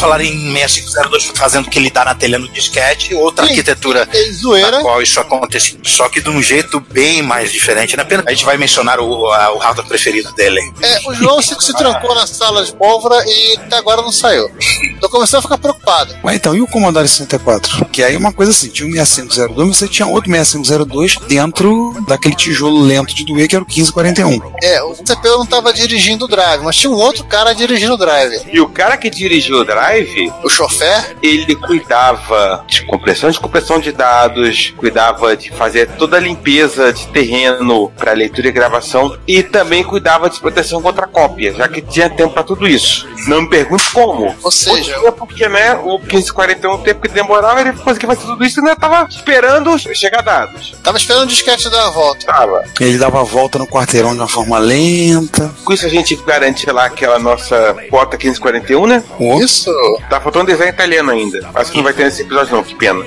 Falar em 6502 fazendo que ele dá na telha no disquete, outra Sim. arquitetura É zoeira. na qual isso acontece, só que de um jeito bem mais diferente. Né? Pena- A gente vai mencionar o, a- o hardware preferido dele. É, o João se, se trancou na sala de pólvora e até agora não saiu. Tô começando a ficar preocupado. Mas então, e o Commodore 64? Que aí é uma coisa assim, tinha um 6502, mas você tinha outro 6502 dentro daquele tijolo lento de doer que era o 1541. É, o CPU não tava dirigindo o drive, mas tinha um outro cara dirigindo o drive. E o cara que dirigiu o Drive, O chofer, ele cuidava de compressão de compressão de dados, cuidava de fazer toda a limpeza de terreno para leitura e gravação e também cuidava de proteção contra cópia, já que tinha tempo para tudo isso. Não me pergunte como. ou seja, Podia, porque, né, o 1541, o tempo que demorava, ele conseguia fazer tudo isso e ainda tava esperando chegar dados. tava esperando o disquete dar a volta. Tava. Ele dava a volta no quarteirão de uma forma lenta. Com isso a gente garante lá aquela nossa cota 1541, né? Isso. Tá faltando desenho italiano ainda. Acho que não vai ter nesse episódio não, que pena.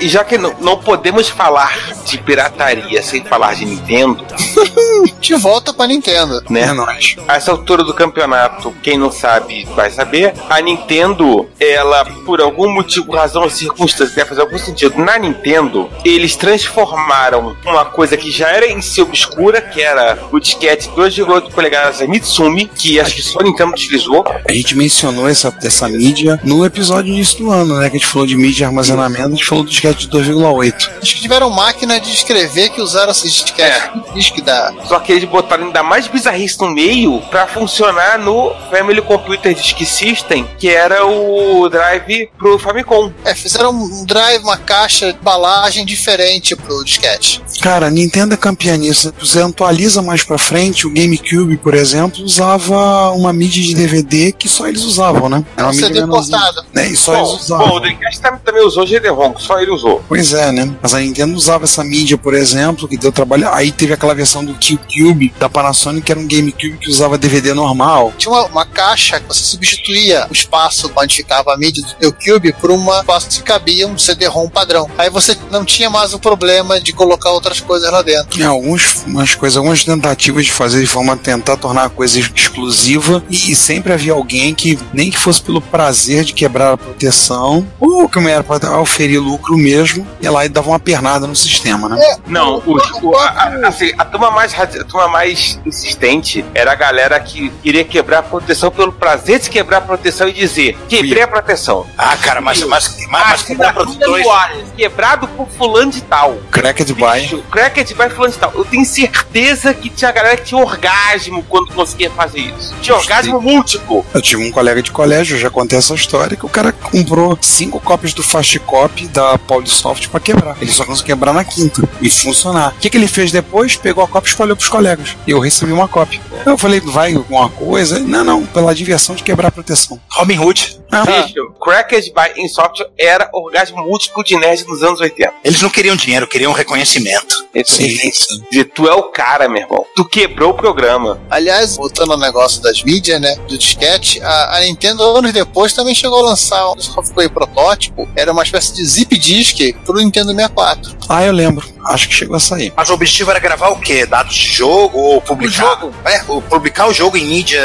e já que não, não podemos falar de pirataria sem falar de Nintendo, De volta pra Nintendo. É né? nóis. A essa altura do campeonato, quem não sabe vai saber. A Nintendo, ela, por algum motivo, razão ou circunstância, deve fazer algum sentido. Na Nintendo, eles transformaram uma coisa que já era em si obscura, que era o disquete 2,8 polegadas da Mitsumi, que acho que só a Nintendo utilizou. A gente mencionou essa, essa mídia no episódio início do ano, né? Que a gente falou de mídia e armazenamento, a gente falou do disquete de 2,8. Acho que tiveram máquina de escrever que usaram esse disquete. É. Disque da. Só que eles botaram ainda mais bizarrice no meio pra funcionar no Family Computer Disk System, que era o drive pro Famicom. É, fizeram um drive, uma caixa, embalagem diferente pro disquete. Cara, a Nintendo é campeã nisso. Você atualiza mais pra frente, o GameCube, por exemplo, usava uma mídia de DVD que só eles usavam, né? Era uma Um mídia Portado. Né? E só Bom, eles usavam. bom, o Dreamcast tam- também usou GD-ROM, que só ele usou. Pois é, né? Mas a Nintendo usava essa mídia, por exemplo, que deu trabalho. Aí teve aquela versão do Q-Cube da Panasonic, que era um GameCube que usava DVD normal. Tinha uma, uma caixa que você substituía o espaço onde ficava a mídia do teu Cube por um espaço que cabia um CD-ROM padrão. Aí você não tinha mais o problema de colocar outras coisas lá dentro. Tinha alguns, umas coisas, algumas tentativas de fazer de forma a tentar tornar a coisa exclusiva. E, sempre havia alguém que, nem que fosse pelo prazer de quebrar a proteção, ou que era para oferir lucro mesmo, ia lá e dava uma pernada no sistema, né? Não, o, o- a, a- assim, a turma mais a turma mais insistente era a galera que queria quebrar a proteção pelo prazer de quebrar a proteção e dizer quebrei a proteção. Ah, cara, mas, mas, mas, mas quebrar produto Assinatura 2. no ar, quebrado por fulano de tal. Cracked by. Bicho, Cracked by fulano de tal. Eu tenho certeza que tinha galera que tinha orgasmo quando conseguia fazer isso. Tinha orgasmo múltiplo. Eu tive um colega de colégio, já contei essa história, que o cara comprou cinco cópias do Fast Copy da Polysoft pra quebrar. Ele só conseguiu quebrar na quinta e funcionar. O que, que ele fez depois? Pegou a cópia e espalhou pros colegas. E eu recebi uma cópia. Eu falei, vai alguma coisa? Não, não, pela diversão de quebrar a proteção. Robin Hood. Ah, Bicho, Cracked by Insoft era orgasmo múltiplo de nerd nos anos 80. Eles não queriam dinheiro, queriam reconhecimento. sim, sim. E tu é o cara, meu irmão. Tu quebrou o programa. Aliás, voltando ao negócio das mídias, né? Do disquete, a, a Nintendo, anos depois, também chegou a lançar um software protótipo. Era uma espécie de zip disk pro Nintendo 64. Ah, eu lembro. Acho que chegou a sair. Mas o objetivo era gravar o quê? Dados de jogo ou publicar? jogo. É, publicar o jogo em mídia.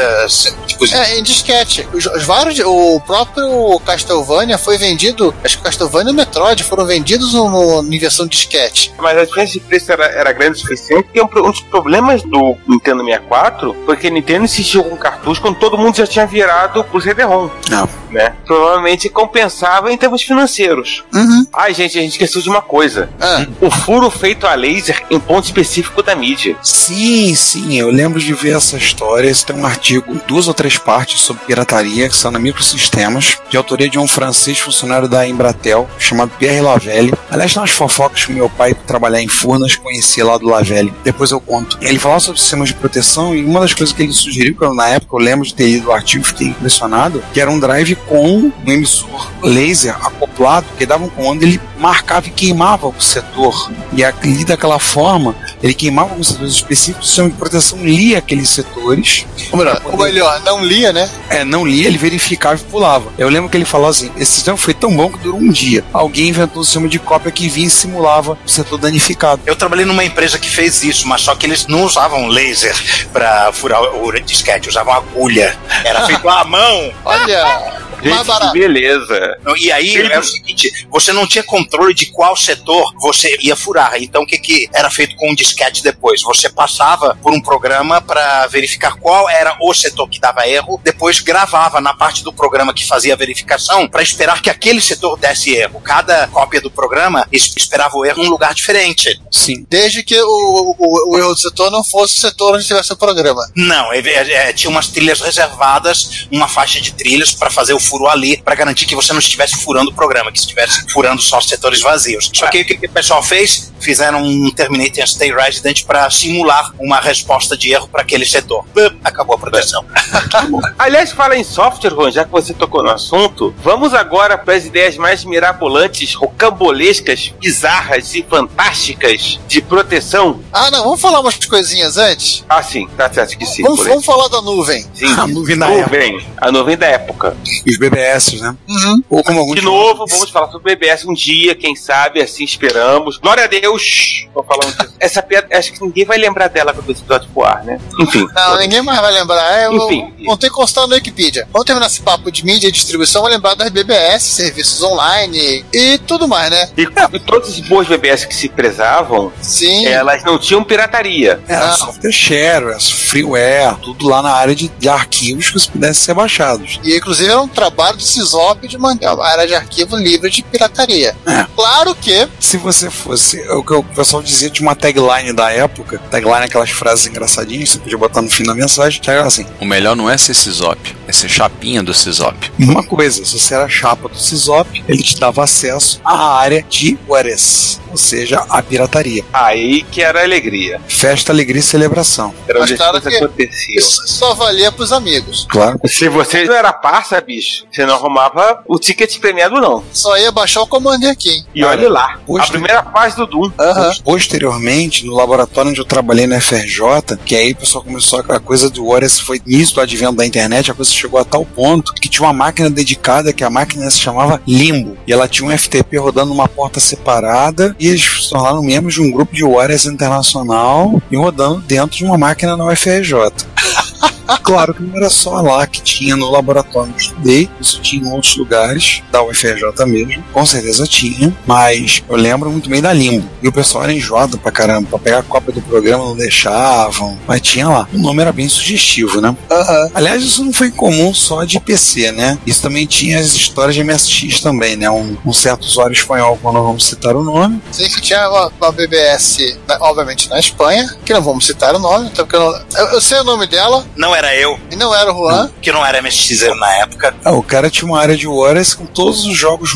Tipo, É, em disquete. Os, os vários, o próprio Castlevania foi vendido. Acho que o Castlevania e o Metroid foram vendidos no, no- em versão disquete. Mas a diferença de preço era, era grande o suficiente. E um, um dos problemas do Nintendo 64 foi que a Nintendo insistiu com cartucho quando todo mundo já tinha virado pro CD-ROM. Ah, né? Provavelmente compensava em termos financeiros. Uhum. Ai, gente, a gente esqueceu de uma coisa. Ah, O furo feito a laser em ponto específico da mídia. Sim, sim, eu lembro de ver essa história. Esse tem um artigo, duas ou três partes sobre pirataria, que são na Microsistemas, de autoria de um francês funcionário da Embratel, chamado Pierre Lavelle. Aliás, tem umas fofocas que meu pai, por trabalhar em Furnas, conhecia lá do Lavelle. Depois eu conto. Ele falava sobre sistemas de proteção e uma das coisas que ele sugeriu, que eu, na época eu lembro de ter lido o artigo fiquei impressionado, que era um drive com um emissor laser acoplado, que dava um comando, ele marcava e queimava o setor. E ali daquela forma, ele queimava alguns setores específicos, o sistema de proteção lia aqueles setores. ou melhor, ou melhor, não lia, né? É, não lia, ele verificava e pulava. Eu lembro que ele falou assim: esse sistema foi tão bom que durou um dia. Alguém inventou um sistema de cópia que vinha e simulava o setor danificado. Eu trabalhei numa empresa que fez isso, mas só que eles não usavam laser pra furar o disquete, usavam agulha. Era feito à mão. Olha, mais Gente, barato. que beleza. E aí é o seguinte, você não tinha controle de qual setor você ia furar. Então o que, que era feito com o disquete depois? Você passava por um programa para verificar qual era o setor que dava erro, depois gravava na parte do programa que fazia a verificação para esperar que aquele setor desse erro. Cada cópia do programa es- esperava o erro num lugar diferente. Sim. Desde que o, o, o erro do setor não fosse o setor onde tivesse o programa. Não, é- é- é, tinha umas trilhas reservadas, uma faixa de trilhas para fazer o furo ali, para garantir que você não estivesse furando o programa, que estivesse furando só setores vazios. Só que o que, o pessoal fez? Fizeram um Terminator and Stay Resident para simular uma resposta de erro para aquele setor. Acabou a proteção. Aliás, fala em software, Juan, já que você tocou no assunto, vamos agora para as ideias mais mirabolantes, rocambolescas, bizarras e fantásticas de proteção. Ah, não, vamos falar umas coisinhas antes? Ah, sim, tá certo que sim. Vamos, vamos falar da nuvem. Sim. A nuvem da época. Nuvem, a nuvem da época. Os BBS, né? Uhum. Ou como alguns De novo, vamos falar sobre o BBS um dia, quem sabe, assim esperamos. Glória a Deus! Vou falar um dia. Essa piada, acho que ninguém vai lembrar dela quando esse episódio for ar, né? Enfim. Não, ninguém mais vai lembrar. É, Enfim. Vão ter que constar no Wikipedia. Vamos terminar esse papo de mídia e distribuição, vou lembrar das BBS, serviços online e tudo mais, né? E, e todas as boas BBS que se prezavam, Sim. elas não tinham pirataria. Era Ah. software share, era freeware, tudo lá na área de, de arquivos que pudessem ser baixados. E inclusive era um trabalho do CISOP de manter a área de arquivo livre de pirataria. É. Claro que Se você fosse, é o que o pessoal dizia de uma tagline da época, tagline é aquelas frases engraçadinhas, você podia botar no fim da mensagem, que era assim, O melhor não é ser CISOP, é ser chapinha do CISOP. uma coisa, se você era chapa do CISOP, ele te dava acesso à área de Juarez, ou seja, a pirataria. Aí que era a alegria. Festa, alegria e celebração. Era Mas onde claro que- aconteciam. isso só valia pros amigos. Claro. Se você não era parça, bicho, você não arrumava o ticket premiado, não. Só ia baixar o Commander aqui. E olha lá, Poxa. a primeira fase do Doom. Posteriormente, no laboratório onde eu trabalhei no FRJ, que aí o pessoal começou a a coisa do Warriors foi nisso do advento da internet, a coisa chegou a tal ponto que tinha uma máquina dedicada que a máquina se chamava Limbo. E ela tinha um FTP rodando numa porta separada e eles se tornaram membros de um grupo de Warriors internacional e rodando dentro de uma máquina na UFRJ. Claro que não era só lá que tinha no laboratório eu estudei, isso tinha em outros lugares, da UFRJ mesmo, com certeza tinha, mas eu lembro muito bem da Limbo. E o pessoal era enjoado pra caramba, pra pegar a cópia do programa não deixavam, mas tinha lá. O nome era bem sugestivo, né? Aham. Aliás, isso não foi comum só de PC, né? Isso também tinha as histórias de MSX também, né? Um, um certo usuário espanhol, quando não vamos citar o nome, Sim, que tinha uma, uma BBS, na- obviamente na Espanha, que não vamos citar o nome, até porque eu, não, eu, eu sei o nome dela, Não era eu, e não era o Juan. que não era MSX na época. Ah, o cara tinha uma área de Warriors com todos os jogos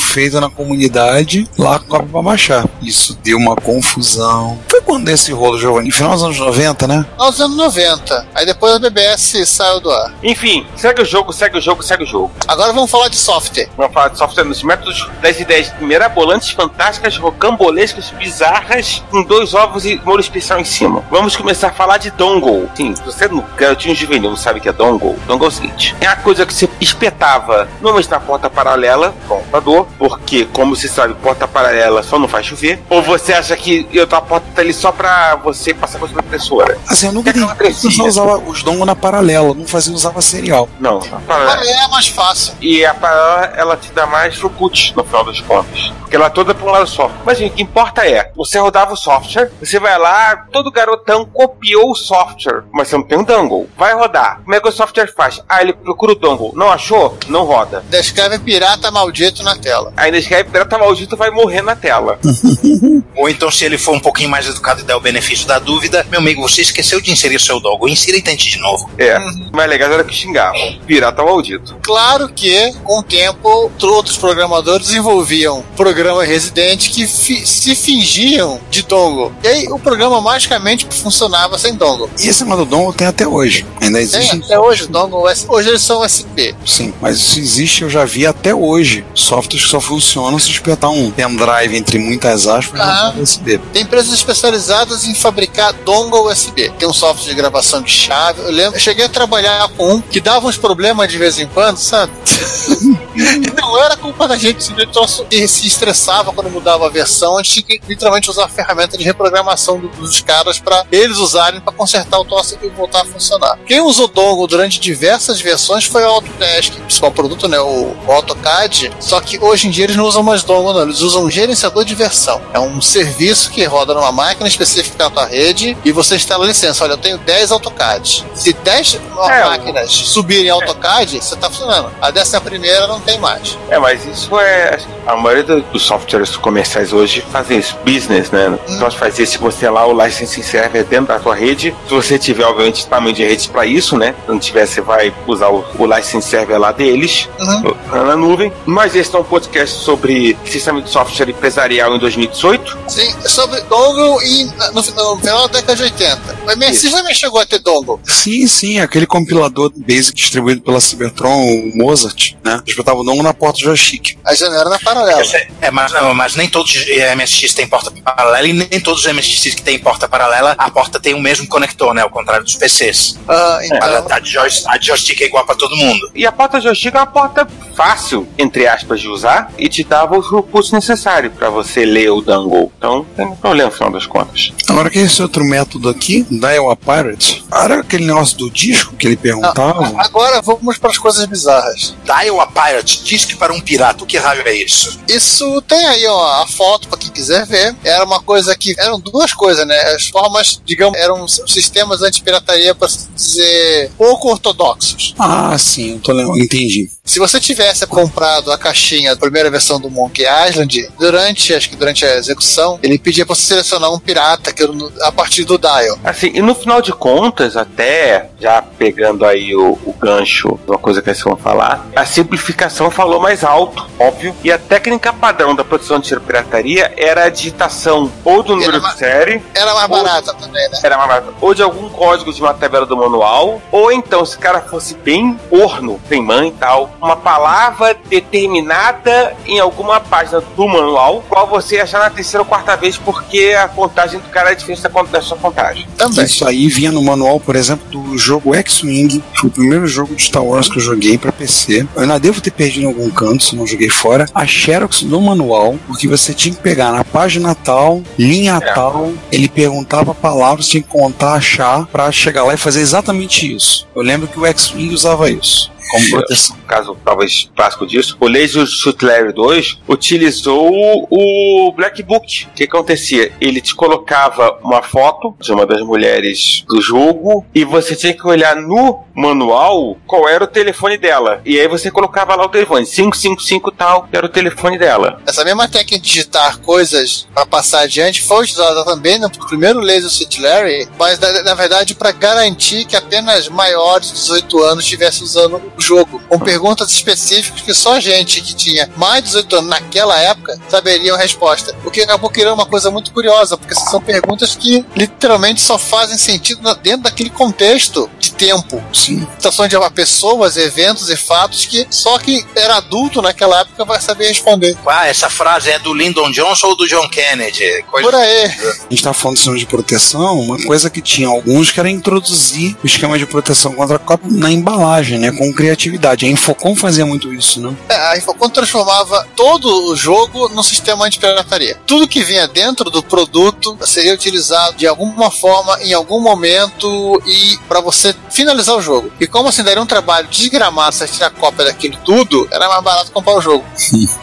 feitos na comunidade lá com pra baixar. Isso deu uma confusão. Foi quando esse rolo, Giovanni? Final dos anos 90, né? Nos anos 90. Aí depois a BBS saiu do ar. Enfim, segue o jogo, segue o jogo, segue o jogo. Agora vamos falar de software. Vamos falar de software nos métodos das ideias mirabolantes, fantásticas, rocambolescas, bizarras, com dois ovos e molho especial em cima. Vamos começar a falar de dongle. Sim, você não garotinho juvenil não sabe o que é dongle, dongle é o seguinte: é a coisa que você espetava normalmente na porta paralela com o computador, porque, como você sabe, porta paralela só não faz chover. Ou você acha que eu tô a porta tá ali só pra você passar coisa pra impressora. Assim, eu nunca É entendi. O pessoal trecinha. usava os dongos na paralela, não fazia, usava serial. Não, a paralela- É mais fácil. E a paralela, ela te dá mais throughput no final das contas. Porque ela é toda pra um lado só. Mas gente, o que importa é, você rodava o software, você vai lá, todo garotão copiou o software, mas você não tem um dongle. Vai rodar. Como é que o software faz? Ah, ele procura o dongle. Não achou? Não roda. Descreve pirata maldito na tela. Ainda escreve pirata maldito vai morrer na tela. Ou então, se ele for um pouquinho mais educado e der o benefício da dúvida, meu amigo, você esqueceu de inserir seu doggo. Insira e tente de novo. É. Mas legal era que xingavam. Pirata maldito. Claro que, com o tempo, outros programadores desenvolviam programas residentes que fi- se fingiam de dongle. E aí o programa magicamente funcionava sem dongle. E esse negócio do dongle tem até hoje. Ainda Tem existe. até hoje o dongle. S- Hoje eles são SP. Sim, mas isso existe, eu já vi até hoje. Softwares que só funcionam se espetar um pendrive entre muitas aspas Ah. no USB. Tem empresas especializadas em fabricar dongle USB. Tem um software de gravação de chave. Eu lembro, eu cheguei a trabalhar com um que dava uns problemas de vez em quando, sabe? não era culpa da gente, simplesmente se estressava quando mudava a versão. A gente tinha que literalmente usar a ferramenta de reprogramação do- dos caras para eles usarem para consertar o troço e voltar a funcionar. Quem usou dongle durante diversas versões foi o Autodesk, o principal produto, né? O, o AutoCAD. Só que hoje em dia eles não usam mais dongle, não. Eles usam um gerenciador de versão. É um serviço que roda numa máquina específica na tua rede e você instala a licença. Olha, eu tenho 10 AutoCAD. Se 10 É, o- máquinas subirem AutoCAD, você tá funcionando. A décima primeira não tem mais. É, mas isso é. A maioria do- dos softwares comerciais hoje fazem isso. Business, né? Então faz isso se você lá, o licensing server dentro da tua rede. Se você tiver, obviamente, tamanho de rede para isso, né? Se não tiver, você vai usar o, o license server lá deles, Uhum. na nuvem. Mas esse é um podcast sobre sistema de software empresarial em 2018. Sim, sobre dongle e no, no final da década de 80. Mas MSX também chegou a ter dongle. Sim, sim, aquele compilador Basic distribuído pela Cybertron, o Mozart, né? Espetava o dongle na porta do joystick. A janela na paralela. É, mas, não, mas nem todos os MSX têm porta paralela e nem todos os MSX que têm porta paralela, a porta tem o mesmo conector, né? Ao contrário dos PCs. Ah, A, então, a, a joystick é igual pra todo mundo. E a porta joystick é uma porta fácil, entre aspas, de usar e te dava os recursos necessários para você ler o dangle. Então, não tem problema, no final das contas. Agora que esse outro método aqui, Dial Pirate, era aquele negócio do disco que ele perguntava. agora vamos para as coisas bizarras. Dial a Pirate, disque para um pirata. O que raio é isso? Isso tem aí ó, a foto para quem quiser ver. Era uma coisa que eram duas coisas, né? As formas, digamos, eram sistemas antipirataria para dizer pouco ortodoxos. Ah, sim, eu tô lembrando, entendi. Se você tivesse comprado a caixinha, a primeira versão do Monkey Island, durante, acho que durante a execução, ele pedia para você selecionar um pirata que a partir do dial. Assim, e no final de contas, até já pegando aí o, o gancho de uma coisa que vocês vão falar, a simplificação falou mais alto, óbvio, e a técnica padrão da produção de pirataria era a digitação ou do número Era de série, Era mais Ou- barata também, né? era mais barato, ou de algum código de uma tabela do manual, ou então, se o cara fosse bem orno, bem mãe e tal, uma palavra determinada em alguma página do manual, qual você achar na terceira ou quarta vez, porque a contagem do cara é diferente da sua contagem. Também. Isso aí vinha no manual, por exemplo, do jogo X-Wing, que foi o primeiro jogo de Star Wars que eu joguei pra PC. Eu ainda devo ter perdido em algum canto, se não joguei fora. A Xerox do manual, porque você tinha que pegar na página tal, linha É. tal, ele perguntava a palavra, você tinha que contar, achar, pra chegar lá e fazer exatamente isso. Eu lembro que o X-Wing usava isso. Como proteção. caso talvez clássico disso, o Laser Suit Larry 2 utilizou o Black Book. O que acontecia? Ele te colocava uma foto de uma das mulheres do jogo e você tinha que olhar no manual qual era o telefone dela. E aí você colocava lá o telefone, 555 tal, era o telefone dela. Essa mesma técnica de digitar coisas para passar adiante foi usada também no primeiro Laser Suit Larry, mas na, na verdade para garantir que apenas maiores de 18 anos estivessem usando o jogo, com perguntas específicas que só gente que tinha mais de 18 anos naquela época saberia a resposta. O que acabou criando uma coisa muito curiosa, porque são perguntas que literalmente só fazem sentido dentro daquele contexto de tempo. Sim. Citações de pessoas, eventos e fatos que só quem era adulto naquela época vai saber responder. Ah, essa frase é do Lyndon Johnson ou do John Kennedy? Coisa... Por aí. A gente tá falando de sistema de proteção, uma coisa que tinha alguns que era introduzir o esquema de proteção contra cópia na embalagem, né? Com criatividade. A Infocom fazia muito isso, né? É, a Infocom transformava todo o jogo num sistema anti-pirataria. Tudo que vinha dentro do produto seria utilizado de alguma forma, em algum momento, e para você finalizar o jogo. E como assim daria um trabalho desgramado você tirar cópia daquilo tudo, era mais barato comprar o jogo.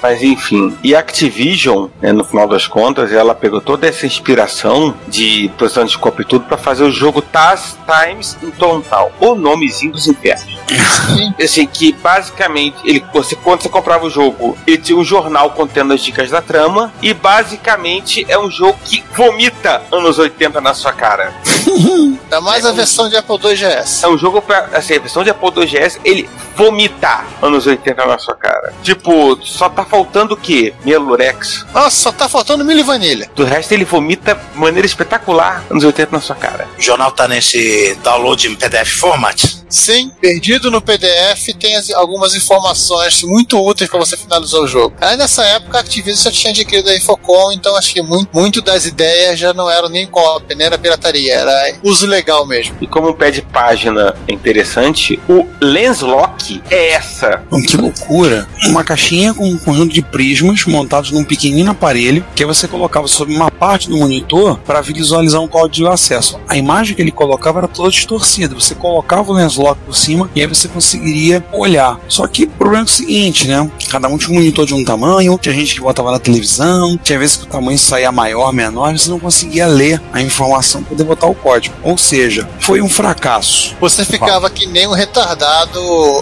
Mas enfim, e Activision, né, no final das contas, ela pegou toda essa inspiração de produção de cópia e tudo para fazer o jogo Taz Times in Total, o nomezinho dos infernos. assim, que basicamente, ele, você, quando você comprava o jogo, ele tinha um jornal contendo as dicas da trama, e basicamente é um jogo que vomita anos 80 na sua cara. Ainda mais a versão de Apple II GS. É um jogo pra. Assim, a versão de Apple II GS, ele vomita anos 80 na sua cara. Tipo, só tá faltando o quê? Melurex. Nossa, só tá faltando milho e vanilha. Do resto, ele vomita de maneira espetacular anos 80 na sua cara. O jornal tá nesse download em PDF format. Sim, perdido no PDF tem as- algumas informações muito úteis para você finalizar o jogo. Aí nessa época a Activision já tinha adquirido a Infocom, então acho que muito, muito das ideias já não eram nem cópia, nem era pirataria, era uso legal mesmo. E como um pé de página é interessante, o Lens Lock é essa. Que loucura. Uma caixinha com um conjunto de prismas montados num pequenino aparelho que você colocava sobre uma parte do monitor para visualizar um código de acesso. A imagem que ele colocava era toda distorcida. Você colocava o lens lock por cima e aí você conseguiria olhar. Só que o problema é o seguinte, né? Cada um tinha um monitor de um tamanho, tinha gente que botava na televisão, tinha vezes que o tamanho saía maior, menor, você não conseguia ler a informação para poder botar o código. Ou seja, foi um fracasso. Você ficava que nem um retardado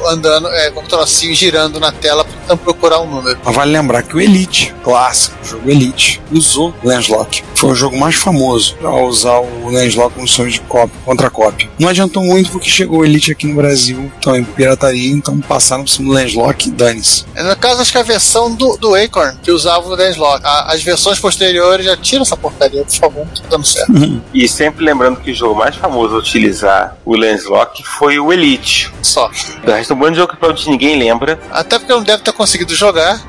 andando é, com o trocinho girando na tela tentando procurar um número. Mas vale lembrar que o Elite, clássico, o jogo Elite, usou Lenslock. Foi o jogo mais famoso para usar o Lenslock como sistema de cópia, contra cópia. Não adiantou muito porque chegou o Elite aqui no Brasil, então em pirataria, então passaram por cima do Lenslock e dane-se. É, No caso, acho que a versão do, do Acorn que usava o Lenslock. A- As versões posteriores já tiram essa porcaria, por favor, não tá dando certo. E sempre lembrando que o jogo mais famoso a utilizar o Lens Lock foi o Elite. Só. Do resto, um monte de jogo que provavelmente ninguém lembra. Até porque não deve ter conseguido jogar.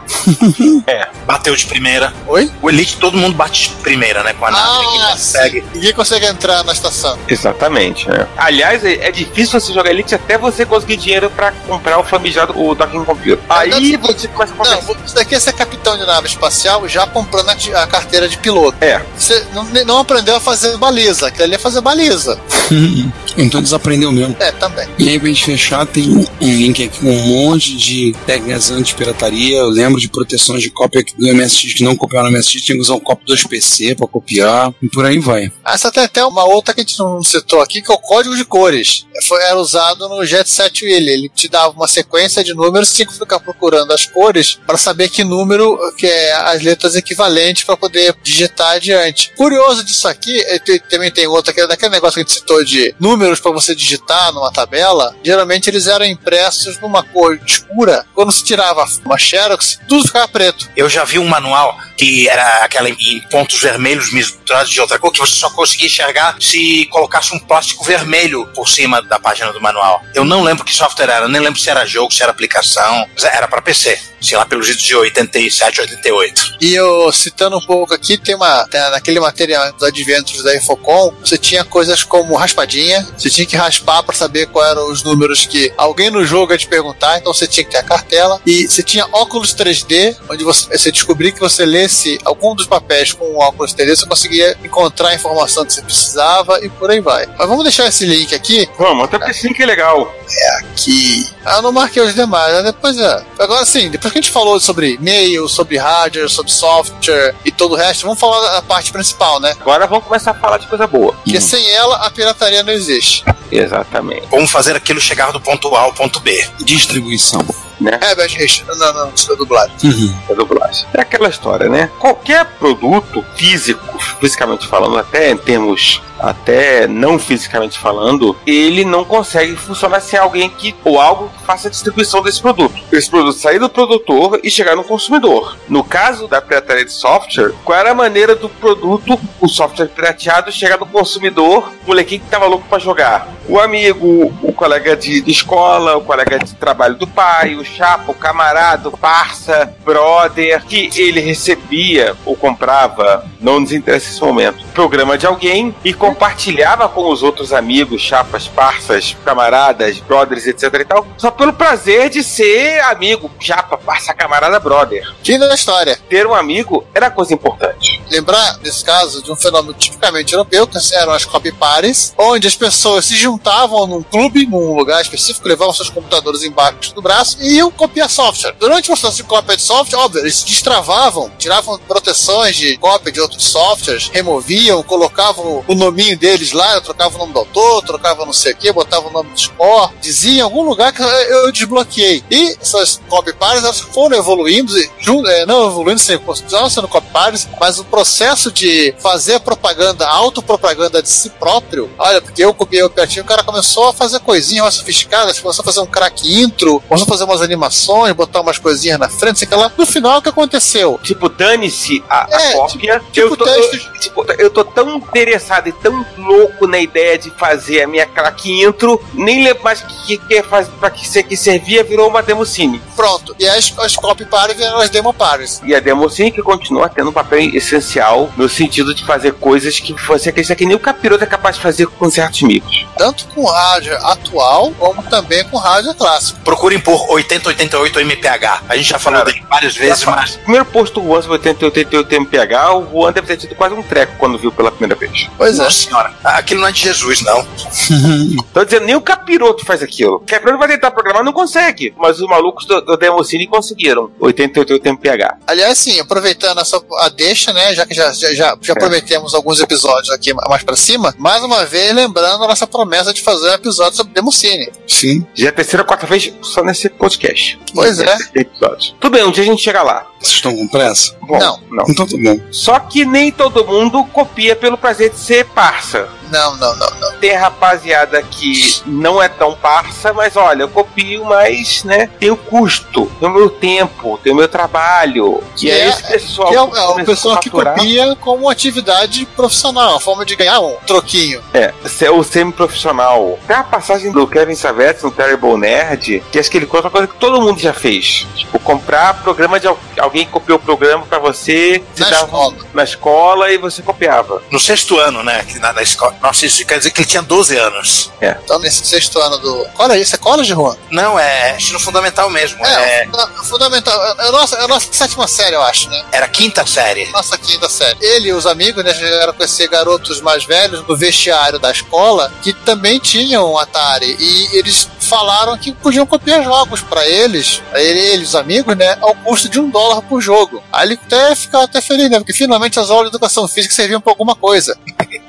Bateu de primeira. Oi? O Elite todo mundo bate de primeira, né? Com a nave. Ninguém Ah, consegue. Ninguém consegue entrar na estação. Exatamente, né? Aliás, é, é difícil você jogar Elite até você conseguir dinheiro pra comprar o famigado o Docking Computer. Aí Verdade, você começa a Não, conversar. isso daqui é ser capitão de nave espacial já comprando a, a carteira de piloto. É. Você não, não aprendeu a fazer baliza, aquilo ali é fazer baliza. então desaprendeu mesmo. É, também. E aí, pra gente fechar, tem um link aqui com um monte de técnicas anti-pirataria. Eu lembro de proteções de cópia do MSX que não copiaram no MSX, tinha que usar um cópia 2PC pra copiar, e por aí vai. Ah, Essa tem até uma outra que a gente não citou aqui, que é o código de cores. Foi, era usado no Jet Set Willy. Ele te dava uma sequência de números, você tinha que ficar procurando as cores para saber que número que é as letras equivalentes para poder digitar adiante. Curioso disso aqui, te- também tem outra que é daquele negócio que a gente citou de números para você digitar numa tabela. Geralmente eles eram impressos numa cor escura. Quando se tirava uma xerox, tudo ficava preto. Eu já vi um manual que era aquela em- pontos vermelhos misturados de outra cor, que você só conseguia enxergar se colocasse um plástico vermelho por cima da página do manual. Eu não lembro que software era, nem lembro se era jogo, se era aplicação, era para PC. Sei lá, pelos jeito de 87, 88. E eu citando um pouco aqui, tem uma. naquele material dos adventos da Infocom, você tinha coisas como raspadinha, você tinha que raspar para saber quais eram os números que alguém no jogo ia te perguntar, então você tinha que ter a cartela. E você tinha óculos 3D, onde você, você descobria que você lesse algum dos papéis com o óculos 3D, você conseguia encontrar a informação que você precisava e por aí vai. Mas vamos deixar esse link aqui, Vamos, até porque esse link é legal. que ah, eu não marquei os demais, né? depois é. Agora sim, depois que a gente falou sobre e-mail, sobre hardware, sobre software e todo o resto, vamos falar da parte principal, né? Agora vamos começar a falar de coisa boa. Porque sem ela a pirataria não existe. Exatamente. Como fazer aquilo chegar do ponto A ao ponto B. Distribuição. Né? É, Richard. Não, não, isso é dublagem. Uhum. da dublagem. É aquela história, né? Qualquer produto físico, fisicamente falando, até em termos até não fisicamente falando, ele não consegue funcionar sem alguém que ou algo que faça a distribuição desse produto. Esse produto sair do produtor e chegar no consumidor. No caso da pirataria de software, qual era a maneira do produto, o software pirateado, chegar no consumidor, o molequinho que tava louco pra jogar? O amigo, o colega de, escola, o colega de trabalho do pai, o chapa, o camarada, o parça, brother, que ele recebia ou comprava, não nos interessa esse momento, programa de alguém e compartilhava com os outros amigos, chapas, parças, camaradas, brothers, etc e tal, só pelo prazer de ser amigo, chapa, parça, camarada, brother. Fim da história. Ter um amigo era coisa importante. Lembrar, nesse caso, de um fenômeno tipicamente europeu, que eram as copy parties, onde as pessoas se juntavam num clube, num lugar específico, levavam seus computadores embaixo do braço e iam copiar software. Durante o processo de cópia de software, óbvio, eles destravavam, tiravam proteções de cópia de outros softwares, removiam, colocavam o nominho deles lá, trocavam o nome do autor, trocavam não sei o que, botavam o nome do score, diziam em algum lugar que eu desbloqueei. E essas copy parties elas foram evoluindo, é, não evoluindo sem continuaram sendo copy parties, mas o processo de fazer a propaganda, a autopropaganda de si próprio, olha, porque eu copiei o aplicativo, o cara começou a fazer coisinhas mais sofisticadas, começou a fazer um crack intro, começou a fazer umas animações, botar umas coisinhas na frente, sei que lá. No final, o que aconteceu? Tipo, dane-se a, a É, cópia. tipo eu, tô, eu, tipo, eu tô tão interessado e tão louco na ideia de fazer a minha crack intro, nem lembro mais o que, que, que faz, pra que, que servia, virou uma democine. Pronto. E as, as copy parties vieram as demo parties. E a democine que continua tendo um papel essencial no sentido de fazer coisas que você acredita que nem o capiroto é capaz de fazer com certos micros. Tanto com rádio atual, como também com rádio clássico. Procurem por 8088 MPH. A gente já falou Cara, dele várias vezes, mas O primeiro posto do Juan sobre 88 MPH, o Juan deve ter tido quase um treco quando viu pela primeira vez. Pois é. Nossa senhora, aquilo não é de Jesus, não. Tô dizendo, nem o capiroto faz aquilo. Capiroto vai tentar programar, não consegue. Mas os malucos do, do Democine conseguiram. 88 MPH. Aliás, sim, aproveitando essa a deixa, né? Já que já, já, já, já prometemos alguns episódios aqui mais pra cima, mais uma vez lembrando a nossa promessa de fazer um episódio sobre Democine. Sim. Já é a terceira ou quarta vez só nesse podcast. Pois é. Tudo bem, um dia a gente chega lá. Vocês estão com pressa? Bom, Não. não. Então tá bom. Só que nem todo mundo copia pelo prazer de ser parça. Não, não, não, não. Tem rapaziada que não é tão parça, mas olha, eu copio, mas, né, tem o custo, tem o meu tempo, tem o meu trabalho. Que e é- é esse pessoal Que é o, é pessoal a que copia como atividade profissional, uma forma de ganhar um troquinho. É, se- o semi-profissional. Tem a passagem do Kevin Savetti no Terrible Nerd, que acho que ele conta uma coisa que todo mundo já fez. Tipo, comprar programa de al- alguém que copiou o programa pra você, você Na dava escola. na escola e você copiava. No sexto ano, né? que Na, na escola. Nossa, isso quer dizer que ele tinha 12 anos. Então, nesse sexto ano do. Qual é isso? É college, Juan? Não, é ensino fundamental mesmo. É, É, funda- fundamental. É a nossa, é a nossa sétima série, eu acho, né? era quinta série. Nossa quinta série. Ele e os amigos, né, chegaram a conhecer garotos mais velhos no vestiário da escola que também tinham um Atari. E eles falaram que podiam copiar jogos pra eles, pra ele, eles, os amigos, né, ao custo de um dólar por jogo. Aí ele até ficava até feliz, né? Porque finalmente as aulas de educação física serviam pra alguma coisa.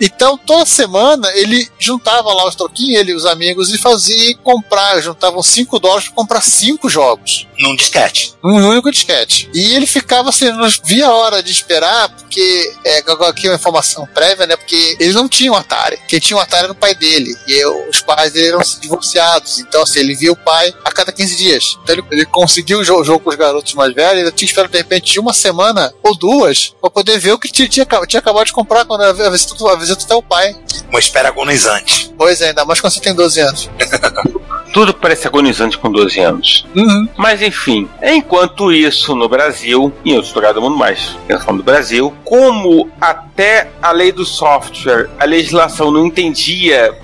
Então, toda semana ele juntava lá os troquinhos, ele e os amigos, e fazia comprar, juntavam 5 dólares pra comprar 5 jogos Num disquete. um único disquete. E ele ficava assim, não via a hora de esperar, porque é aqui uma informação prévia, né? Porque eles não tinham Atari. Quem tinha um Atari era o pai dele. E eu- os pais dele eram divorciados. Então, assim, ele via o pai a cada 15 dias. Então ele, ele conseguiu o jogo, jogo com os garotos mais velhos, ele tinha esperado de repente uma semana ou duas pra poder ver o que tinha, tinha, tinha acabado de comprar quando a visita, a visita até o pai. Uma espera agonizante. Pois é, ainda mais quando você tem 12 anos. Tudo parece agonizante com 12 anos. Uhum. Mas enfim, enquanto isso no Brasil, e em outros lugares do mundo, pensando falando do Brasil, como até a lei do software, a legislação não entendia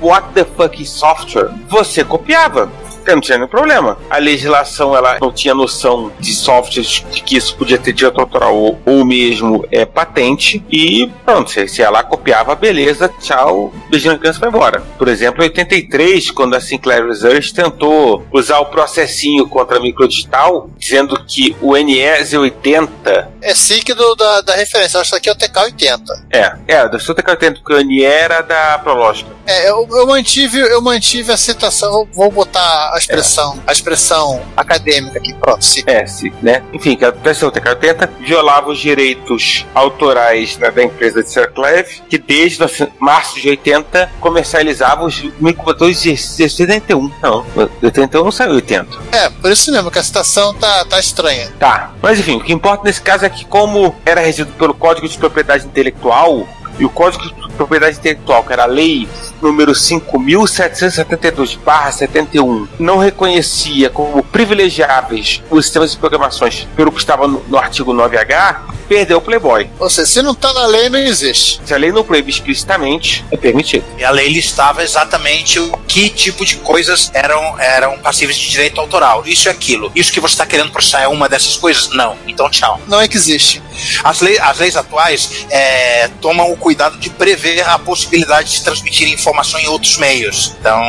what the fuck software, você copiava. Não tinha nenhum problema. A legislação ela não tinha noção de softwares de que isso podia ter direito autoral ou, ou mesmo é patente. E pronto, você ia lá, copiava, beleza, tchau, beijinho na criança vai embora. Por exemplo, em 83, quando a Sinclair Research tentou usar o processinho contra a microdigital, dizendo que o NE-80 É SIC do, da, da referência, acho que aqui é o TK80. é, é, da sua TK80, porque o NE era da Prológica. É, eu, eu mantive, eu mantive a citação, vou- vou botar a expressão, a expressão acadêmica aqui, pronto, sim. É, sim, né? Enfim, que a versão TK80 violava os direitos autorais né, da empresa de Serclev, que desde março de 80 comercializava os microcomputadores de 71. Não, de 81 não saiu 80. É, por isso mesmo que a citação tá, tá estranha. Tá, mas enfim, o que importa nesse caso é que como era regido pelo Código de Propriedade Intelectual, e o Código propriedade intelectual, que era a lei número 5.772/71, não reconhecia como privilegiáveis os sistemas de programações pelo que estava no, no artigo 9H, perdeu o Playboy. Ou seja, se não tá na lei, não existe. Se a lei não proíbe explicitamente, é permitido. E a lei listava exatamente o que tipo de coisas eram, eram passíveis de direito autoral. Isso e aquilo. Isso que você está querendo processar é uma dessas coisas? Não. Então, tchau. Não é que existe. As, lei, as leis atuais é, tomam o cuidado de prever a possibilidade de transmitir informação em outros meios. Então,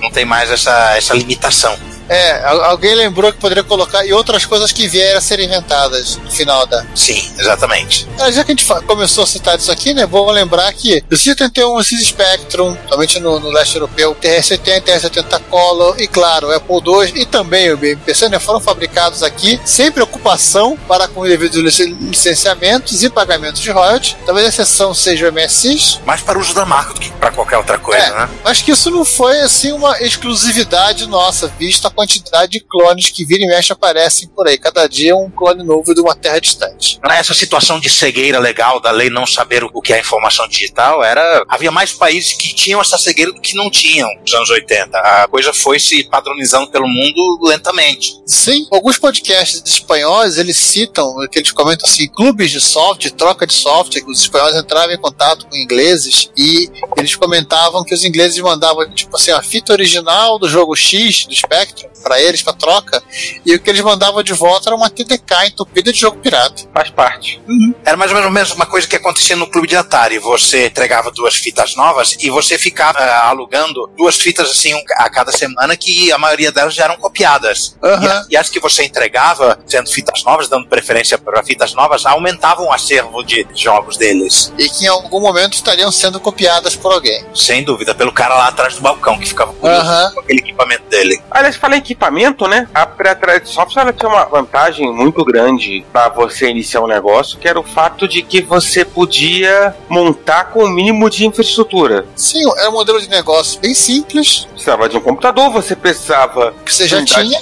não tem mais essa, essa limitação. É, al- alguém lembrou que poderia colocar e outras coisas que vieram a ser inventadas no final da. Sim, exatamente. Ah, Já que a gente começou a citar isso aqui, né? Vou lembrar que o C71, o Sys Spectrum, somente no, no leste europeu, TR-70, TR-70 Color e, claro, o Apple II e também o BMPC, né? Foram fabricados aqui sem preocupação para com devidos lic- licenciamentos e pagamentos de royalties. Talvez a exceção seja o MSX, Mais para uso da marca do que para qualquer outra coisa, É. né? Mas que isso não foi assim uma exclusividade nossa, vista quantidade de clones que vira e mexe aparecem por aí. Cada dia um clone novo de uma terra distante. Essa situação de cegueira legal da lei não saber o que é informação digital era. Havia mais países que tinham essa cegueira do que não tinham nos anos 80. A coisa foi se padronizando pelo mundo lentamente. Sim, alguns podcasts espanhóis eles citam, que eles comentam assim, clubes de software, troca de software, que os espanhóis entravam em contato com ingleses e eles comentavam que os ingleses mandavam tipo assim a fita original do jogo X do Spectrum para eles para troca e o que eles mandavam de volta era uma TDK entupida de jogo pirata. Faz parte. Era mais ou menos uma coisa que acontecia no clube de Atari. Você entregava duas fitas novas e você ficava ah, alugando duas fitas assim um- a cada semana que a maioria delas já eram copiadas. Aham. E, a- e as que você entregava, sendo fitas novas, dando preferência para fitas novas, aumentavam o acervo de jogos deles. e que em algum momento estariam sendo copiadas por alguém. Sem dúvida, pelo cara lá atrás do balcão que ficava curioso Aham. com aquele equipamento dele. Aliás, falar em equipamento, né? A pré-trade software ela tinha uma vantagem muito grande para você iniciar um negócio, que era o fato de que você podia montar com o mínimo de infraestrutura. Sim, era um modelo de negócio bem simples, Você precisava de um computador, você precisava que você já tinha,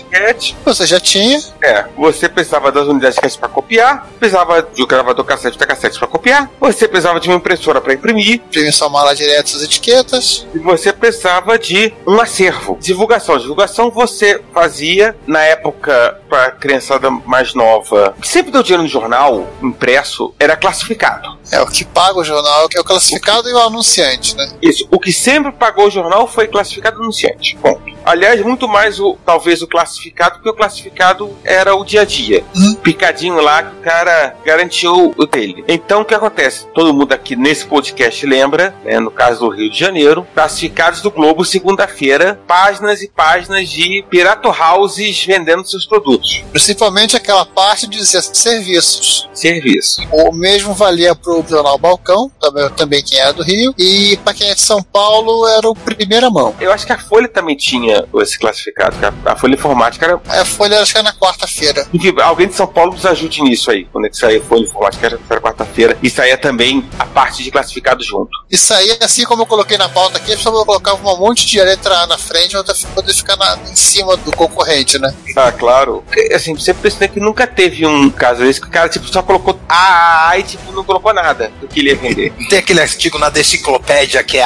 você já tinha, É, você precisava das unidades de cassete para copiar, precisava de um gravador cassete para cassete para copiar, você precisava de uma impressora para imprimir, imprimir sua mala direto suas etiquetas. e você precisava de um acervo. Divulgação. Divulgação você fazia na época para criançada mais nova. O que sempre deu dinheiro no jornal impresso era classificado. É o que paga o jornal, que é o classificado e o anunciante, né? Isso. O que sempre pagou o jornal foi classificado anunciante. Ponto. Aliás, muito mais o talvez o classificado, porque o classificado era o dia a dia. Picadinho lá que o cara garantiu o dele. Então o que acontece? Todo mundo aqui nesse podcast lembra, né, no caso do Rio de Janeiro, classificados do Globo, segunda-feira, páginas e páginas de Pirato Houses vendendo seus produtos. Principalmente aquela parte de serviços. Serviço. O mesmo valia pro jornal Balcão, também, também quem era do Rio, e para quem é de São Paulo era o primeira mão. Eu acho que a Folha também tinha esse classificado, que a, a Folha Informática era A Folha acho que era na quarta-feira. Enfim, alguém de São Paulo nos ajude nisso aí. Quando é que sair Folha Informática, era era quarta-feira. E saía também a parte de classificado junto. Isso aí, assim como eu coloquei na pauta aqui, só eu colocava um monte de letra A na frente, outra poder ficar na- em cima do concorrente, né? Ah, claro. Porque, Assim, você pensa que nunca teve um caso desse que o cara tipo, só colocou A, A e tipo, não colocou nada do que ele ia vender. Tem aquele artigo na deciclopédia que é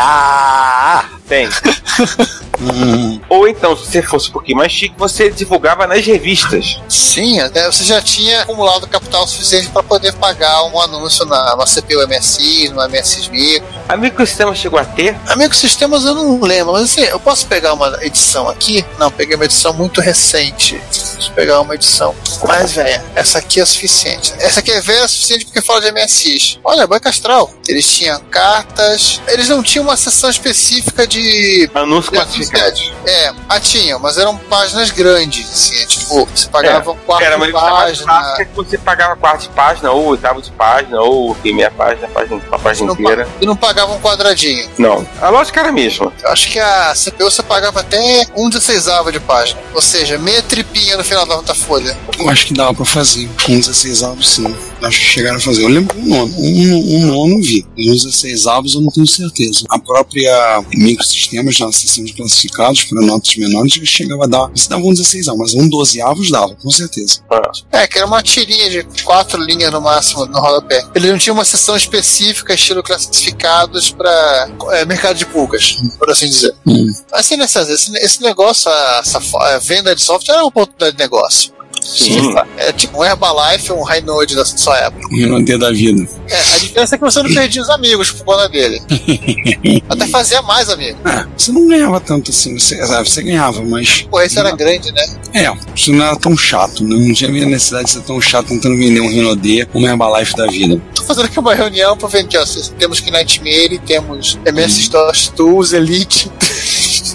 Ou então, se você fosse um pouquinho mais chique, você divulgava nas revistas. Sim, até você já tinha acumulado capital suficiente para poder pagar um anúncio na, na CPU MSI, no MSX Micro. O sistema chegou a ter, Amigos Sistemas eu não lembro, mas assim, eu posso pegar uma edição aqui? Não, peguei uma edição muito recente. Deixa eu pegar uma edição mais velha. Essa aqui é suficiente. Essa aqui é velha o suficiente porque fala de MSX. Olha, Banco Astral. Eles tinham cartas. Eles não tinham uma seção específica de. Anúncio de classificado. atividade. É, ah, tinham, mas eram páginas grandes, assim. é tipo, você pagava um quarto Era, de página. que você pagava quarto de página, ou oitavo de página, ou meia página, página, uma página inteira. e não pagava um quadradinho. Não. A lógica era a mesma. Acho que a CPU você pagava até um 16 de página. Ou seja, meia tripinha no final da outra folha. Eu acho que dava pra fazer. Com 16 avos, sim. Acho que chegaram a fazer. Eu lembro um nono. Um, um nono eu vi. Os 16 avos eu não tenho certeza. A própria microsistemas na seção de classificados para notas menores chegava a dar. Você dava um 16 avos, mas um 12 avos dava, com certeza. É, que era uma tirinha de quatro linhas no máximo no rodapé. Ele não tinha uma seção específica, estilo classificados para é, mercado de pulgas, por assim dizer. Hum. Assim, nessa, esse, esse negócio, a, essa a venda de software era uma oportunidade de negócio. Sim. É tipo um Herbalife ou um High Node da sua época. Renaudet da vida. É, a diferença é que você não perdia os amigos por conta dele. Até fazia mais amigos. Ah, você não ganhava tanto assim. Você, ah, você ganhava, mas. Pô, esse era grande, né? É, isso não era tão chato. né? Não tinha necessidade de ser tão chato tentando vender um Renaudet, um Herbalife da vida. Tô fazendo aqui uma reunião pra ver aqui, ó. Temos que Nightmare, temos MS Stores Tools, Elite.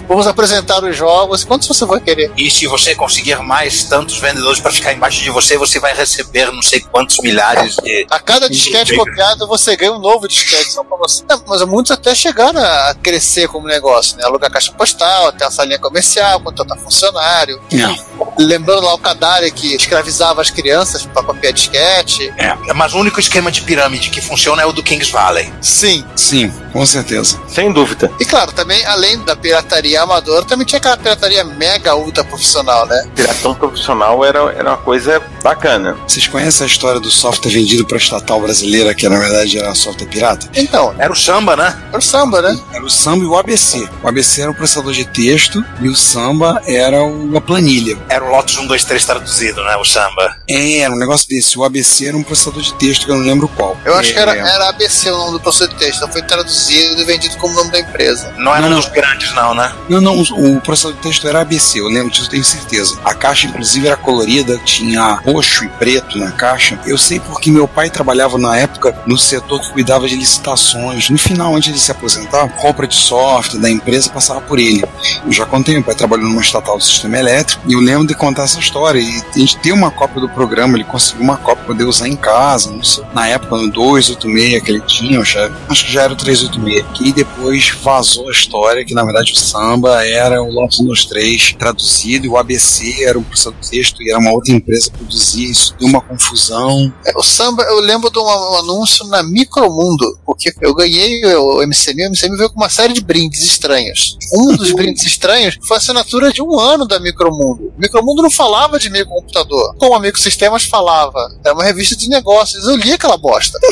Vamos apresentar os jogos. Quantos você vai querer? E se você conseguir mais tantos vendedores para ficar embaixo de você, você vai receber não sei quantos milhares de. A cada disquete copiado, você ganha um novo disquete só pra você. Não, mas muitos até chegaram a crescer como negócio, né? Alugar caixa postal, ter uma salinha comercial, contratar funcionário. É, Lembrando lá o Kadari que escravizava as crianças pra copiar disquete. É, mas o único esquema de pirâmide que funciona é o do Kings Valley. Sim. sim, com certeza. Sem dúvida. E claro, também, além da pirataria amadora, também tinha aquela pirataria mega ultra profissional, né? Piração profissional era, era uma coisa bacana. Vocês conhecem a história do software vendido para estatal brasileira, que na verdade era software pirata? Então, Era o samba, né? era o samba, né? Era o Samba e o ABC. O ABC era o processador de texto e o Samba era o- a planilha. Era o Lotus 1, 2, 3 traduzido, né? O samba. É, era um negócio desse. O ABC era um processador de texto que eu não lembro qual. Eu acho É, que era, era ABC o nome do professor de texto, então foi traduzido e vendido como nome da empresa. Não era Não, um não. dos grandes, não, né? Não, não, o processador de texto era ABC, eu lembro disso, eu tenho certeza. A caixa, inclusive, era colorida, tinha roxo e preto na caixa. Eu sei porque meu pai trabalhava na época no setor que cuidava de licitações. No final, antes de se aposentar, compra de software da empresa passava por ele. Eu já contei, meu pai trabalhou numa estatal do sistema elétrico e eu lembro de contar essa história. E a gente tem uma cópia do programa, ele conseguiu uma cópia pra poder usar em casa, não sei. Na época, no 286 que ele tinha, já- acho que já era o 386. E depois vazou a história que, na verdade, o samba era o Lotus 123 traduzido e o ABC era um processador texto e era uma outra empresa que produzia. Isso deu uma confusão. É, O samba, eu lembro de um, anúncio na Micromundo, porque eu ganhei o MCM, o MCM veio com uma série de brindes estranhos. Um dos brindes estranhos foi a assinatura de um ano da Micromundo. O Micromundo não falava de microcomputador, como a Microsistemas falava. Era uma revista de negócios, eu li aquela bosta.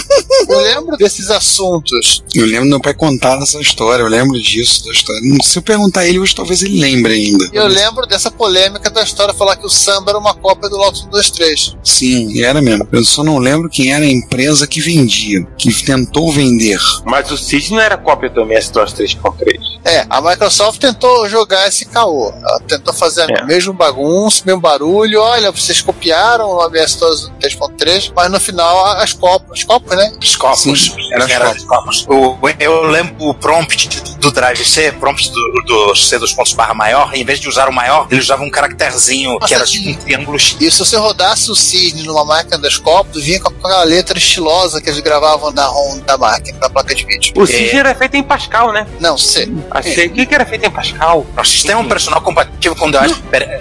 Eu lembro desses assuntos. Eu lembro do meu pai contar essa história, eu lembro disso, da história. Se eu perguntar a ele hoje, talvez ele lembre ainda. Eu lembro dessa polêmica da história falar que o samba era uma cópia do Lotus 123. Sim, era mesmo. Eu só não lembro quem era a empresa que vendia, que tentou vender. Mas o Cid não era cópia do MS-DOS 3.3. É, a Microsoft tentou jogar esse caô. Ela tentou fazer É. o mesmo bagunço, mesmo barulho. Olha, vocês copiaram o ABS 3.3, mas no final as copas, as copas, né? Os copos. Sim, era os os copos. O- eu lembro o prompt do Drive C, prompt do, do C dos pontos barra maior, em vez de usar o maior, ele usava um caracterzinho que Nossa, era sim. tipo um triângulo X. E se você rodasse o Cisne numa máquina das copas, vinha com aquela letra estilosa que eles gravavam na ROM da máquina, da placa de vídeo. O Cid era feito em Pascal, né? Não, C. Achei que era feito em Pascal. O sistema operacional compatível com o DOS.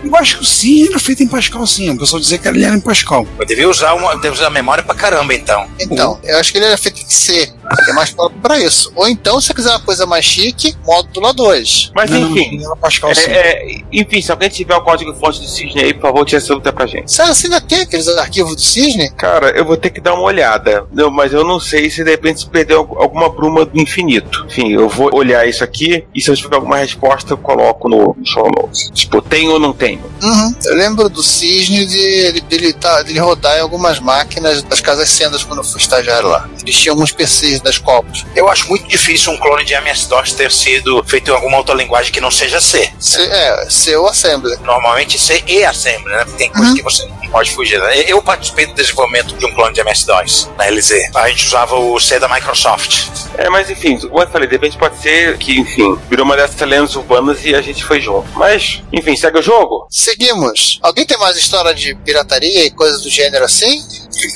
Eu acho que sim, era feito em Pascal, sim. O pessoal dizia que ele era em Pascal. Eu devia usar, uma, devia usar a memória pra caramba, então. Então, eu acho que ele era feito em C, é mais próprio pra isso. Ou então, se você quiser uma coisa mais chique, módulo 2. Mas Não, não, enfim. não, era Pascal, sim. É, é, enfim, se alguém tiver o código fonte do Cisne aí, por favor, tira essa dúvida pra gente. Você você ainda tem aqueles arquivos do Cisne? Cara, eu vou ter que dar uma olhada. Não, mas eu não sei se de repente se perdeu al- alguma bruma do infinito. Enfim, eu vou olhar isso aqui e se eu tiver alguma resposta, eu coloco no show notes. Tipo, tem ou não tem? Uhum. Eu lembro do Cisne de, de, dele, tá, dele rodar em algumas máquinas das casas sendas quando eu fui estagiário lá. Eles tinham alguns PCs das copas. Eu acho muito difícil um clone de MS-DOS ter sido feito em alguma outra linguagem que não seja C. C, é, C ou Assembly. Normalmente C e Assembly, né? Porque tem coisa Uhum. que você não pode fugir. né? Eu participei do desenvolvimento de um clone de MS-DOS na LZ. A gente usava o C da Microsoft. É, mas enfim, como eu falei, de repente pode ser que, enfim, virou uma dessas lendas urbanas e a gente foi junto. Mas, enfim, segue o jogo? Seguimos. Alguém tem mais história de pirataria e coisas do gênero assim?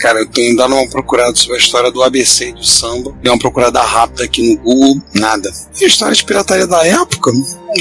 Cara, eu tenho dado uma procurada sobre a história do ABC e do samba. Dei uma procurada rápida aqui no Google, nada. E a história de pirataria da época?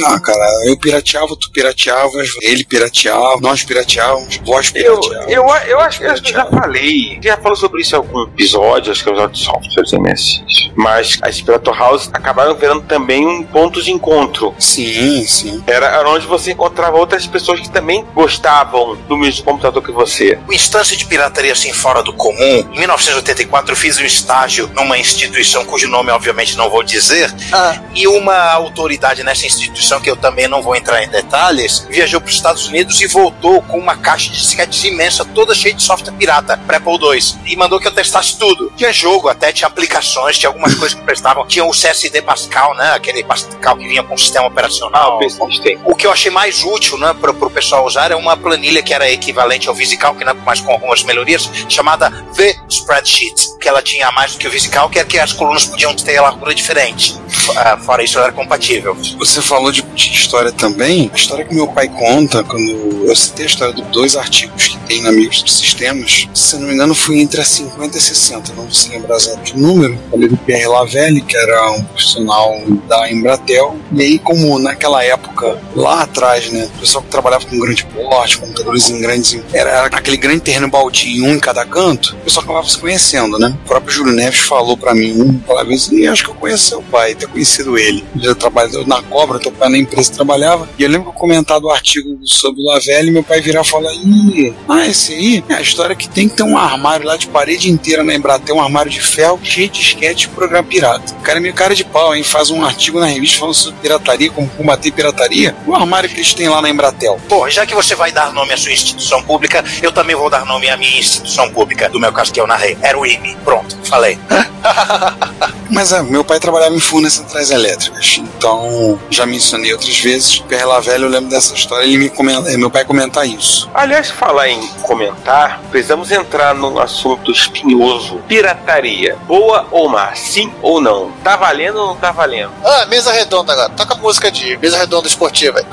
Ah, cara, eu pirateava, tu pirateavas, ele pirateava, nós pirateávamos, vós Eu, pirateávamos. eu, eu acho que eu já falei, já falou sobre isso em algum episódio, acho que é o episódio de softwares MSX. Mas as Pirator House acabaram virando também um ponto de encontro. Sim, sim. Era, era onde você encontrava outras pessoas que também gostavam do mesmo computador que você. Uma instância de pirataria assim fora do comum. Em 1984 eu fiz um estágio numa instituição cujo nome obviamente não vou dizer, Ah. e uma autoridade nessa instituição que eu também não vou entrar em detalhes, viajou para os Estados Unidos e voltou com uma caixa de disquetes imensa, toda cheia de software pirata para Apple II, e mandou que eu testasse tudo. Tinha jogo, até tinha aplicações, tinha algumas coisas que prestavam, tinha o CSD Pascal, né, aquele Pascal que vinha com o sistema operacional. tem. O que eu achei mais útil, né, para o pessoal usar é uma planilha que era equivalente ao VisiCalc, né, mas com algumas melhorias, chamada The Spreadsheet, que ela tinha mais do que o VisiCalc, que é que as colunas podiam ter largura diferente. Ah, Fora isso, ela era compatível. Você falou de, de história também. A história que meu pai conta, quando eu citei a história dos dois artigos que tem na Amigos de Sistemas, se eu não me engano, foi entre a 50 e 60, não se lembrar exato o número. Falei do Pierre Lavelli, que era um profissional da Embratel. E aí, como naquela época, lá atrás, né, o pessoal que trabalhava com grande porte, computadores em grandes. Era, era aquele grande terreno baldio, um em cada canto, o pessoal acabava se conhecendo, né? O próprio Júlio Neves falou pra mim, um, falava vez, e acho que eu conheço seu pai, ter conhecido ele. Já trabalhou na Cobra, teu pai na empresa trabalhava. E eu lembro que eu comentava o artigo sobre o Lavelli e meu pai virar e falar: Ih, ah, esse aí é a história que tem que ter um armário lá de parede inteira na Embratel, um armário de ferro cheio de esquete programa pirata. O cara é meio cara de pau, hein? Faz um artigo na revista falando sobre pirataria, como combater pirataria. O armário que eles têm lá na Embratel. Pô, já que você vai dar nome à sua instituição pública, eu também vou dar nome à minha instituição pública, do meu caso que eu narrei. Era o IME. Pronto, falei. Mas é, meu pai trabalhava em furnas centrais elétricas, então já mencionei outras vezes. Pierre Lavelli, eu lembro dessa história, ele me comenta, meu pai comentar isso. Aliás, falar em comentar, precisamos entrar num assunto espinhoso. Pirataria, boa ou má? Sim ou não? Tá valendo ou não tá valendo? Ah, mesa redonda agora. Toca a música de mesa redonda esportiva. aí.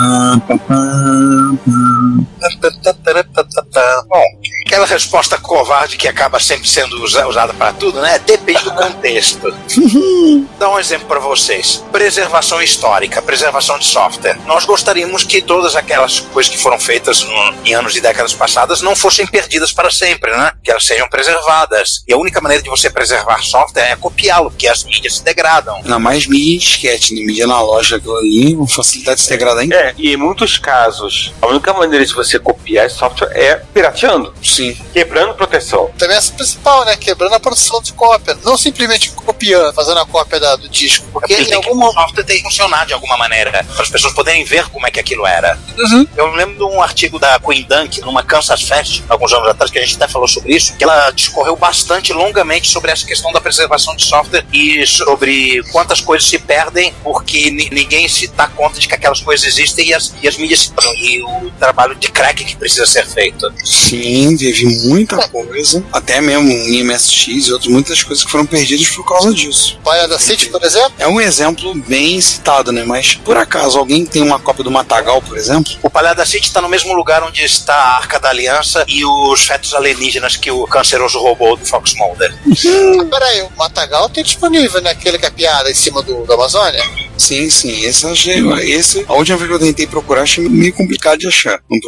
Bom, aquela resposta covarde que acaba sempre sendo usa- usada para tudo, né? Depende do contexto. Dá um exemplo para vocês: preservação histórica, preservação de software. Nós gostaríamos que todas aquelas coisas que foram feitas no- em anos e décadas passadas não fossem perdidas para sempre, né? Que elas sejam preservadas. E a única maneira de você preservar software é copiá-lo, porque as mídias se degradam. Ainda mais mídia em disquete, né? mídia analógica, aquilo ali, uma facilidade de se degradar em É, e em muitos casos, a única maneira de você copiar esse software é pirateando, Sim. quebrando proteção. Também essa é a principal, né? Quebrando a produção de cópia. Não simplesmente copiando, fazendo a cópia da- do disco. Porque Porque em tem que, algum o software tem que funcionar de alguma maneira, para as pessoas poderem ver como é que aquilo era. Uhum. Eu lembro de um artigo da Queen Dunk, numa Kansas Fest, alguns anos atrás, que a gente até falou sobre isso, que ela discorreu bastante longamente sobre essa questão da preservação de software e sobre quantas coisas se perdem porque ni- ninguém se dá conta de que aquelas coisas existem e as, e as mídias se e o trabalho de crack que precisa ser feito. Sim, teve muita coisa, até mesmo em MSX e outras, muitas coisas que foram perdidas por causa disso. Palha da City, por exemplo, É um exemplo bem citado, né? Mas, por acaso, alguém tem uma cópia do Matagal, por exemplo? O Palhada City está no mesmo lugar onde está a Arca da Aliança e os fetos alienígenas que o canceroso roubou do Fox Mulder. ah, peraí, o Matagal tem disponível, né? Aquele que é piada em cima do, da Amazônia. Sim, sim. Esse, achei, esse, a última vez que eu tentei procurar, achei meio complicado de achar. Não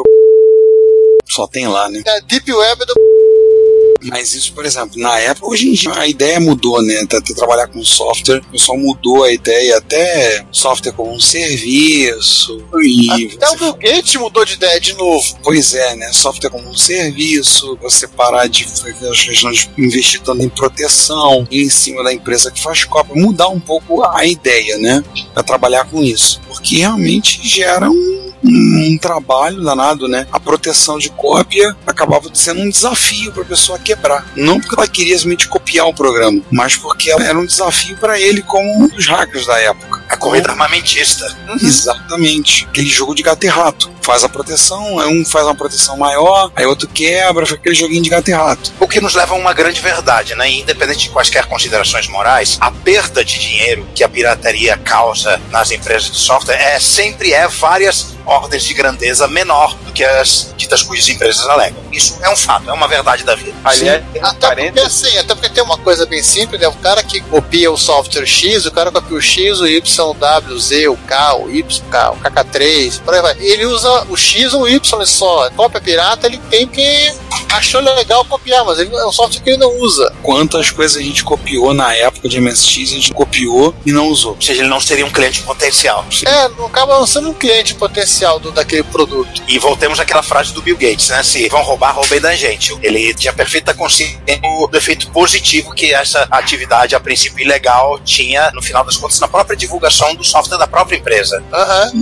Só tem lá, né? É, Deep Web do. Mas isso, por exemplo, na época, hoje em dia a ideia mudou, né? Até trabalhar com software, o pessoal mudou a ideia, até software como um serviço. E Até o Bill Gates mudou de ideia de novo. Pois é, né? Software como um serviço, você parar de investir tanto em proteção em cima da empresa que faz cópia, mudar um pouco a ideia, né? Para trabalhar com isso. Porque realmente gera um, um trabalho danado, né? A proteção de cópia acabava sendo um desafio para a pessoa quebrar. Não porque ela queria simplesmente copiar o programa, mas porque era um desafio para ele como um dos hackers da época. A corrida armamentista. Exatamente. Aquele jogo de gato e rato. Faz a proteção, aí um faz uma proteção maior, aí outro quebra, fica aquele joguinho de gato e rato. O que nos leva a uma grande verdade, né? Independente de quaisquer considerações morais, a perda de dinheiro que a pirataria causa nas empresas de software é sempre é várias ordens de grandeza menor do que as ditas cujas empresas alegam. Isso é um fato, é uma verdade da vida. Aliás, Até porque, assim, até porque tem uma coisa bem simples, né? O cara que copia o software X, o cara copia o X, o Y, o W, o Z, o K, o Y, o KK3, por aí vai. Ele usa o X ou o Y só. Cópia pirata, ele tem que achou legal copiar, mas ele é um software que ele não usa. Quantas coisas a gente copiou na época de MSX, a gente copiou e não usou. Ou seja, ele não seria um cliente potencial. É, não acaba não sendo um cliente potencial do, daquele produto. E voltemos àquela frase do Bill Gates, né? Se vão roubar, roubem da gente. Ele tinha perfeita consciência do efeito positivo que essa atividade, a princípio ilegal, tinha, no final das contas, na própria divulgação do software da própria empresa. Aham.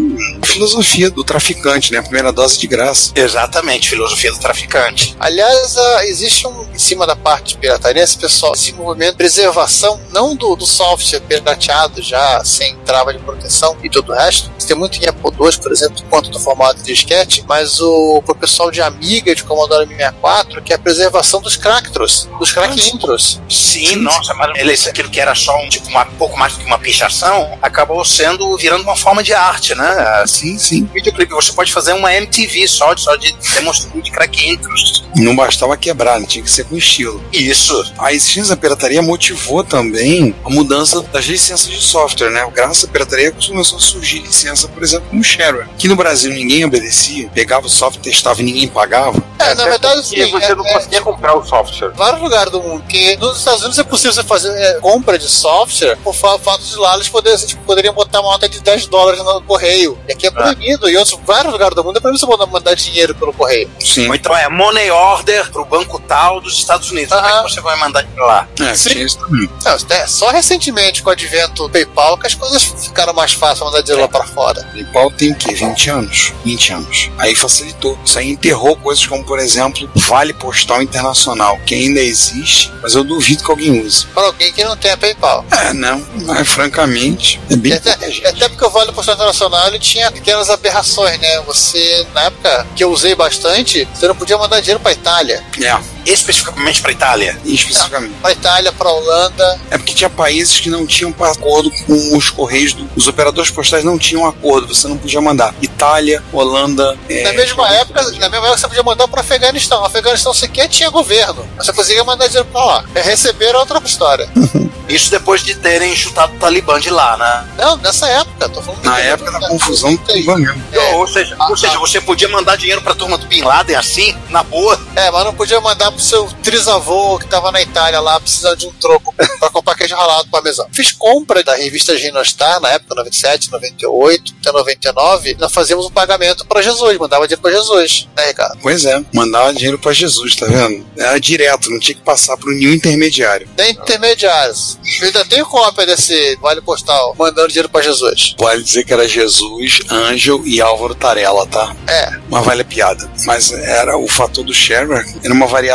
Filosofia do traficante, né? A primeira dose de graça. Exatamente, filosofia do traficante. Aliás, ah, existe um, em cima da parte de pirataria, esse pessoal, esse movimento de preservação, não do, do software pirateado já, sem trava de proteção e todo o resto. Tem muito em Apple II, por exemplo, quanto do formato de disquete, mas o pro pessoal de Amiga, de Commodore 64, que é a preservação dos cracktros, dos crack intros. Sim, nossa, mas ele, aquilo que era só um, tipo, uma, pouco mais do que uma pichação, acabou sendo, virando uma forma de arte, né? Sim, sim. Videoclipe, você pode fazer uma MTV só de, só de demonstração de crack intros. Não bastava quebrar, né? tinha que ser com estilo. Isso. A existência da pirataria motivou também a mudança das licenças de software, né? Graças à pirataria começou a surgir licença, por exemplo, como shareware. Que no Brasil ninguém obedecia, pegava o software, testava e ninguém pagava. É, na verdade, assim, você é- não é- conseguia comprar o software. vários lugares do mundo, que nos Estados Unidos é possível você fazer é, compra de software por fa- fato de lá eles poderem, tipo, poderiam botar uma nota de 10 dólares no correio. E aqui é proibido. E outros vários lugares do mundo é proibido você mandar- dinheiro pelo correio. Sim. Ou então é money order pro banco tal dos Estados Unidos. Como é que você vai mandar pra lá? É, Sim. tinha isso também. Não, isso é só recentemente com o advento do PayPal que as coisas ficaram mais fáceis mandar dinheiro lá pra fora. PayPal tem o quê? 20 anos? 20 anos. Aí facilitou. Isso aí enterrou coisas como, por exemplo, Vale Postal Internacional, que ainda existe, mas eu duvido que alguém use. Pra alguém que não tenha PayPal. É, não. Mas, francamente, é bem até, até porque o Vale Postal Internacional ele tinha pequenas aberrações, né? Você, na época que eu usei bastante, você não podia mandar dinheiro pra Itália. É, Especificamente pra Itália. especificamente. Pra Itália, pra Holanda. É porque tinha países que não tinham acordo com os correios, do- os operadores postais não tinham acordo, você não podia mandar. Itália, Holanda. é, Na mesma época, na mesma época você podia mandar para Afeganistão. O Afeganistão sequer tinha governo. Você conseguia mandar dinheiro pra lá. É, Receber outra história. Isso depois de terem chutado o Talibã de lá, né? Não, nessa época, tô falando Na época da confusão do Talibã mesmo. É. Ou, seja, ou seja, você podia mandar dinheiro pra turma do Bin Laden assim, na boa. É, mas não podia mandar pro seu trisavô que tava na Itália lá, precisando de um troco pra comprar queijo ralado pra mesão. Fiz compra da revista Ginostar na época, 97, 98, até 99. Nós fazíamos um pagamento pra Jesus, mandava dinheiro pra Jesus, né, Ricardo? Pois é, mandava dinheiro pra Jesus, tá vendo? Era direto, não tinha que passar por nenhum intermediário. Tem intermediários. Eu ainda tenho cópia desse vale postal mandando dinheiro pra Jesus. Vale dizer que era Jesus, Ângel e Álvaro Tarela, tá? É, Mas vale piada. Mas era o fator do shareware, era uma variação,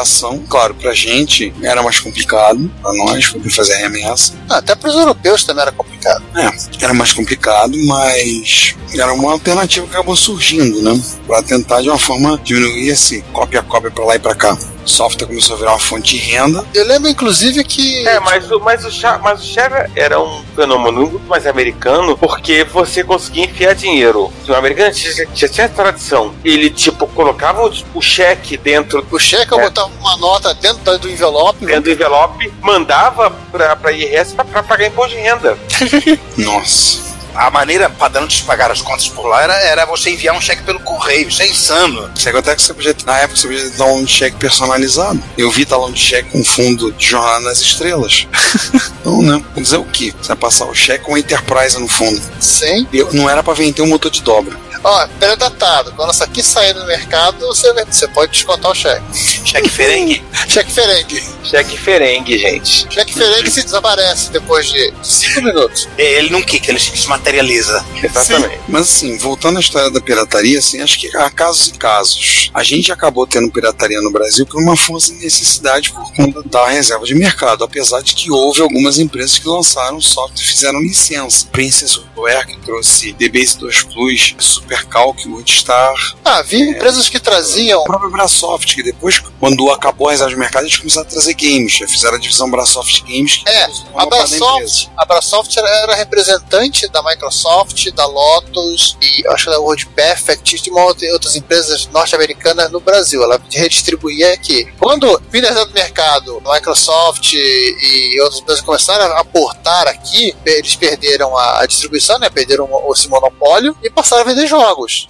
claro, pra gente era mais complicado, pra nós, poder fazer a remessa. Ah, até pros europeus também era complicado. É, era mais complicado, mas era uma alternativa que acabou surgindo, né? Pra tentar de uma forma diminuir esse cópia-cópia pra lá e pra cá. O software começou a virar uma fonte de renda. Eu lembro, inclusive, que. É, mas, o- mas, o Sha- mas o Share era um fenômeno muito mais americano porque você conseguia enfiar dinheiro. O americano já, já tinha tradição. Ele, tipo, colocava o, o cheque dentro, O cheque eu É. botava uma nota dentro do envelope. dentro do envelope, mandava pra, pra IRS pra, pra pagar imposto de renda. Nossa. A maneira padrão de se pagar as contas por lá era, era você enviar um cheque pelo correio. Isso é insano. Chega até que você podia, na época, você podia dar um cheque personalizado. Eu vi talão de cheque com fundo de Jornada nas Estrelas. então, né? Vou dizer o quê? Você vai passar o cheque com a Enterprise no fundo. Sim. Eu, não era pra vender um motor de dobra. Ó, pré-datado. Quando essa aqui sair no mercado, você, você pode descontar o cheque. Cheque ferengue. Cheque ferengue. Cheque ferengue, gente. Cheque ferengue se desaparece depois de 5 minutos. Ele não quica, ele se materializa. Exatamente. Mas assim, voltando à história da pirataria, assim, acho que há casos e casos. A gente acabou tendo pirataria no Brasil por uma força de necessidade por conta da reserva de mercado, apesar de que houve algumas empresas que lançaram software e fizeram licença. Princess Software, que trouxe DBase 2 Plus, Supercalc, Woodstar, Ah, havia empresas que traziam a própria Brasoft, que depois, quando acabou a risada de mercado, eles começaram a trazer games. Já fizeram a divisão Brasoft Games. É, a. Brasoft, a Brasoft era, representante da Microsoft, da Lotus e acho que da World Perfect e de uma outra, outras empresas norte-americanas no Brasil. Ela redistribuía aqui. Quando vinha do mercado, a Microsoft e, outras empresas começaram a aportar aqui, eles perderam a, distribuição, né? Perderam o- esse monopólio e passaram a vender jogos.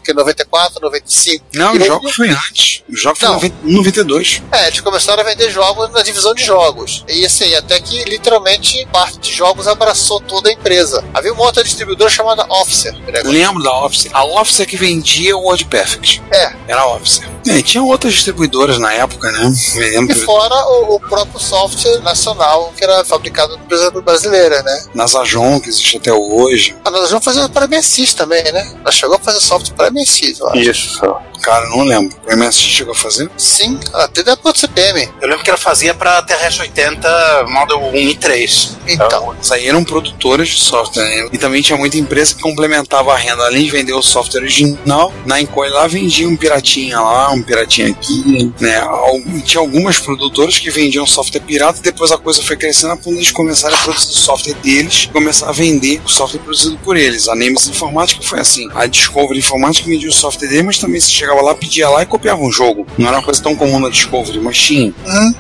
Que em 94, 95. Não, E o aí- jogo foi antes. O jogo foi Não. em 90 92. É, eles começaram a vender jogos na divisão de jogos. E assim, até que literalmente parte de jogos abraçou toda a empresa. Havia uma outra distribuidora chamada Officer. Lembro da Officer. A Officer que vendia o Word Perfect. É. Era a Officer. É, tinha outras distribuidoras na época, né? Me E fora o, o próprio software nacional que era fabricado por empresa brasileira, né? Nasajon, que existe até hoje. Nós vamos fazer para MSX também, né? Nós chegou a fazer software para MSX, eu acho. Isso. Cara, não lembro. O MSX chegou a fazer? Sim, até depois do CPM. Eu lembro que ela fazia pra TRS-80 Model 1 e 3. Então, Isso aí eram produtoras de software. Né? E também tinha muita empresa que complementava a renda. Além de vender o software original, na Encoy lá vendia um piratinha lá, um piratinha aqui, né? Tinha algumas produtoras que vendiam software pirata e depois a coisa foi crescendo a ponto de eles começarem a produzir o software deles e começar a vender o software produzido por eles. A Nemesis Informática foi assim. A Discovery Informática vendia o software deles, mas também se chegava lá, pedia lá e copiava um jogo. Não era uma coisa tão comum na Discovery, mas tinha.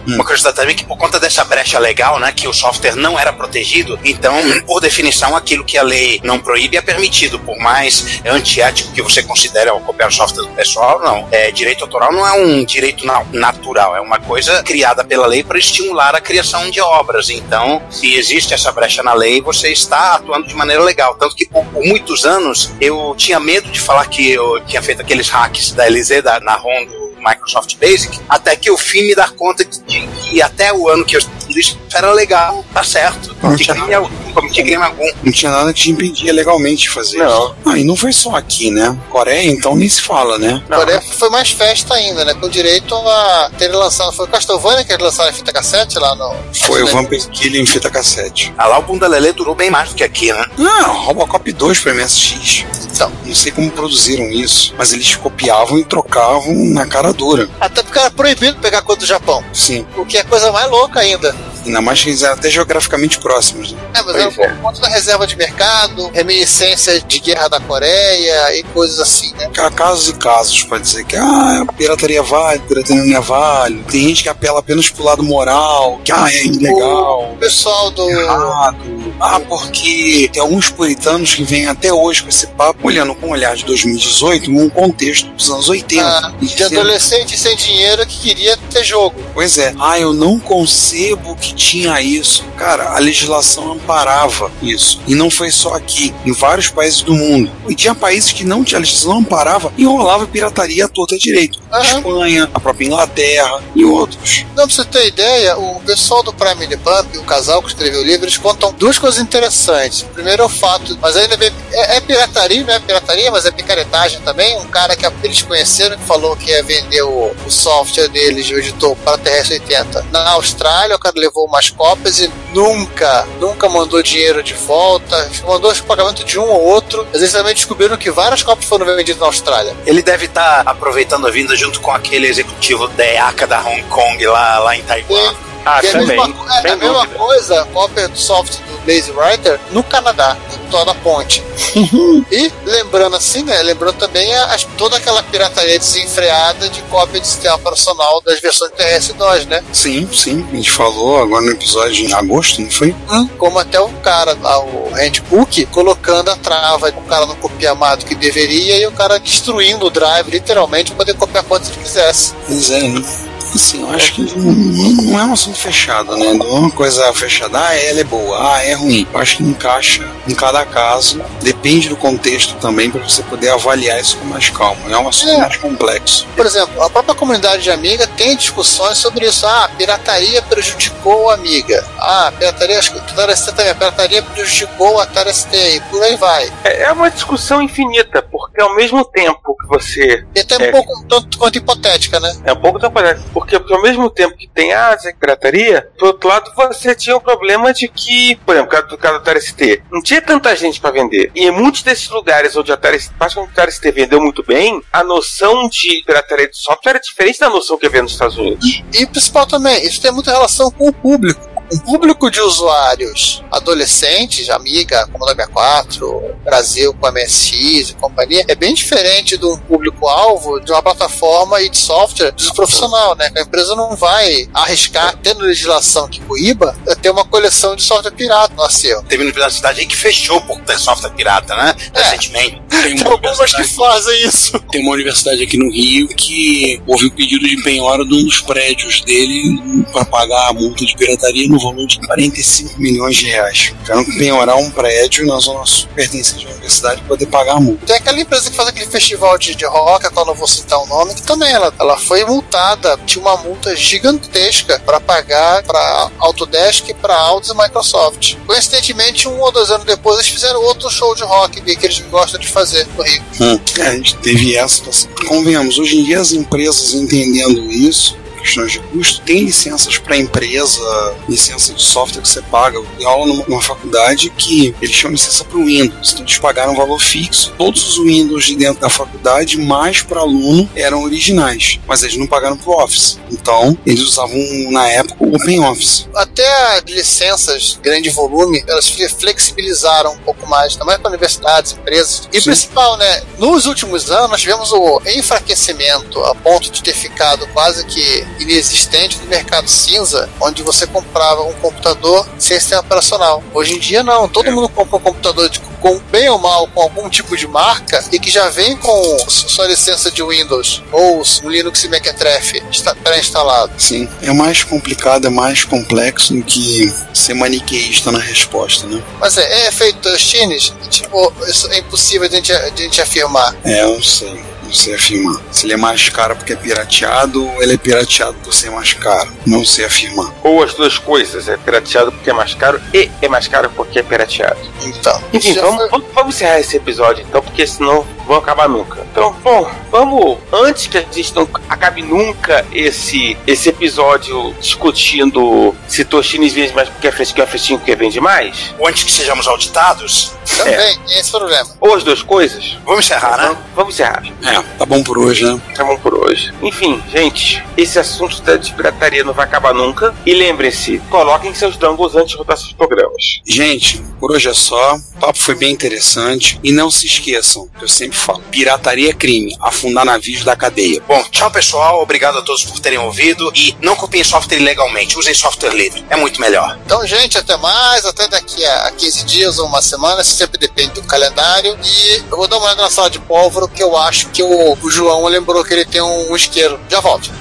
Uma curiosidade também é que por conta dessa brecha legal, né, que o software não era protegido, então, por definição, aquilo que a lei não proíbe é permitido, por mais antiético que você considere ao copiar o software do pessoal, não. É, direito autoral não é um direito na- natural, é uma coisa criada pela lei para estimular a criação de obras. Então, se existe essa brecha na lei, você está atuando de maneira legal. Tanto que por, por muitos anos eu tinha medo de falar que eu tinha feito aqueles hacks da LZ, da, na ROM do Microsoft Basic, até que eu fui me dar conta de, que até o ano que eu era legal, tá certo. Não tinha algum, não cometi crime algum. Não tinha nada que te impedia legalmente de fazer Não. isso. Ah, e não foi só aqui, né? Coreia, então, nem se fala, né? Não. Coreia foi mais festa ainda, né? Com direito a ter lançado. Foi o Castlevania que eles lançaram em fita cassete lá no. Foi o? Vampire Killer em fita cassete. Ah, lá o Bunda Lelê durou bem mais do que aqui, né? Ah, Robocop 2 pro MSX. Então, Não sei como produziram isso, mas eles copiavam e trocavam na cara dura. até porque era proibido pegar coisa do Japão. Sim. O que é coisa mais louca ainda. Ainda mais que eles eram até geograficamente próximos. Né? É, mas Pois era é. por conta da reserva de mercado, reminiscência de guerra da Coreia e coisas assim, né? Casos e casos, pode dizer que ah, a pirataria vale, a pirataria não é vale. Tem gente que apela apenas pro lado moral, que ah, é ilegal. O pessoal do. errado. Ah, porque tem alguns puritanos que vêm até hoje com esse papo, olhando com o olhar de 2018, num contexto dos anos 80. ah, de adolescente sem dinheiro que queria ter jogo. Pois é. Ah, eu não concebo que tinha isso. Cara, a legislação amparava isso. E não foi só aqui, em vários países do mundo. E tinha países que não tinha a legislação não amparava e rolava pirataria à torta direito. Aham. Espanha, a própria Inglaterra e outros. Não, pra você ter ideia, o pessoal do Prime the Pump, o casal que escreveu o livro, eles contam duas coisas interessantes. Primeiro é o fato, mas ainda bem, é, é pirataria, não é pirataria, mas é picaretagem também. Um cara que eles conheceram que falou que ia vender o, o software deles, o editor, para a TRS-80 na Austrália. O cara levou umas cópias e nunca, nunca mandou dinheiro de volta. Mandou o pagamento de um ou outro. Mas eles também descobriram que várias cópias foram vendidas na Austrália. Ele deve estar aproveitando a vinda junto com aquele executivo da EACA da Hong Kong lá, lá em Taiwan. Ah, E é a também. mesma, é, a mesma dúvida. coisa, cópia do software do Lazy Writer no Canadá, Toda Ponte. e lembrando assim, né? Lembrando também a- as- toda aquela pirataria desenfreada de cópia de sistema operacional das versões TRS-2, né? Sim, sim. A gente falou agora no episódio em agosto, não foi? Como até o cara, lá, o Handbook, colocando a trava, o cara não copia mais do que deveria e o cara destruindo o drive, literalmente, para poder copiar quanto ele quisesse. Pois é, né? Assim, eu acho que não, não é um assunto fechado, né? Não é uma coisa fechada, ah, ela é boa, ah, é ruim. Eu acho que encaixa em cada caso, depende do contexto também, para você poder avaliar isso com mais calma. É um assunto É. mais complexo. Por exemplo, a própria comunidade de Amiga tem discussões sobre isso. Ah, a pirataria prejudicou a Amiga. Ah, a pirataria, acho que o Atari ST também, a pirataria prejudicou o Atari ST e por aí vai. É é uma discussão infinita, porque ao mesmo tempo que você. E até um É. pouco tanto quanto hipotética, né? É um pouco atrapalhado. Porque, porque ao mesmo tempo que tem a pirataria, por outro lado você tinha o problema de que, por exemplo, no caso do Atari ST, não tinha tanta gente para vender. E em muitos desses lugares onde o Atari, praticamente o Atari ST vendeu muito bem, a noção de pirataria de software era diferente da noção que havia nos Estados Unidos. E principal também, isso tem muita relação com o público. Um público de usuários adolescentes, Amiga, Commodore 64, Brasil com MSX e companhia, é bem diferente de um público-alvo de uma plataforma e de software profissional, né? A empresa não vai arriscar, tendo legislação que coíba, ter uma coleção de software pirata no acervo. Teve uma universidade aí que fechou por ter software pirata, né? É. Recentemente. Tem Tem uma, algumas que fazem isso. tem uma universidade aqui no Rio que houve um pedido de penhora de um dos prédios dele para pagar a multa de pirataria no valor de 45 milhões de reais. Tiveram que penhorar um prédio na zona sul pertencente à universidade para poder pagar a multa. Tem aquela empresa que faz aquele festival de, de rock, a qual não vou citar o nome, que também ela, ela foi multada, tinha uma multa gigantesca para pagar para Autodesk, para Audi e Microsoft. Coincidentemente, um ou dois anos depois, eles fizeram outro show de rock que eles gostam de fazer no Rio. Hum. É, a gente teve essa situação. Convenhamos, hoje em dia as empresas entendendo isso, questões de custo, tem licenças para empresa, licença de software que você paga. Eu dei aula numa, numa faculdade que eles chamam licença para o Windows, então eles pagaram um valor fixo. Todos os Windows de dentro da faculdade, mais para aluno, eram originais, mas eles não pagaram para o Office. Então eles usavam na época o OpenOffice. Até as licenças grande volume, elas fle- flexibilizaram um pouco mais, também para universidades, empresas. E Sim. principal, né? Nos últimos anos, nós tivemos o enfraquecimento a ponto de ter ficado quase que inexistente no mercado cinza, onde você comprava um computador sem sistema operacional. Hoje em dia, não. Todo mundo compra um computador de, com bem ou mal com algum tipo de marca e que já vem com sua licença de Windows ou um Linux e está- pré-instalado. Sim, é mais complicado, é mais complexo do que ser maniqueísta na resposta, né? Mas é, é feito Tostines? Tipo, isso é impossível de a gente, de a gente afirmar. É, eu sei. Não sei afirmar. Se ele é mais caro porque é pirateado ou ele é pirateado por ser mais caro. Não sei afirmar. Ou as duas coisas, é pirateado porque é mais caro e é mais caro porque é pirateado. Então, Enfim, vamos, foi- vamos, vamos encerrar esse episódio então, porque senão vão acabar nunca. Então, bom, vamos, antes que a gente não acabe nunca esse, esse episódio discutindo se Toshines vende mais porque é fresquinho, é fresquinho porque vende mais, Ou antes que sejamos auditados, também tem esse problema. ou as duas coisas, vamos encerrar, né? vamos, encerrar. É, tá bom por hoje, né? Tá bom por hoje. Enfim, gente, esse assunto da de pirataria não vai acabar nunca. E lembrem-se, coloquem seus dongles antes de rodar seus programas. Gente, por hoje é só. O papo foi bem interessante. E não se esqueçam, que eu sempre pirataria é crime, afundar navios da cadeia. Bom, tchau pessoal, obrigado a todos por terem ouvido e não copiem software ilegalmente, usem software livre, é muito melhor. Então, gente, até mais, até daqui a 15 dias ou uma semana, isso sempre depende do calendário. E eu vou dar uma olhada na sala de pólvora, que eu acho que o, o João lembrou que ele tem um, isqueiro. Já volto.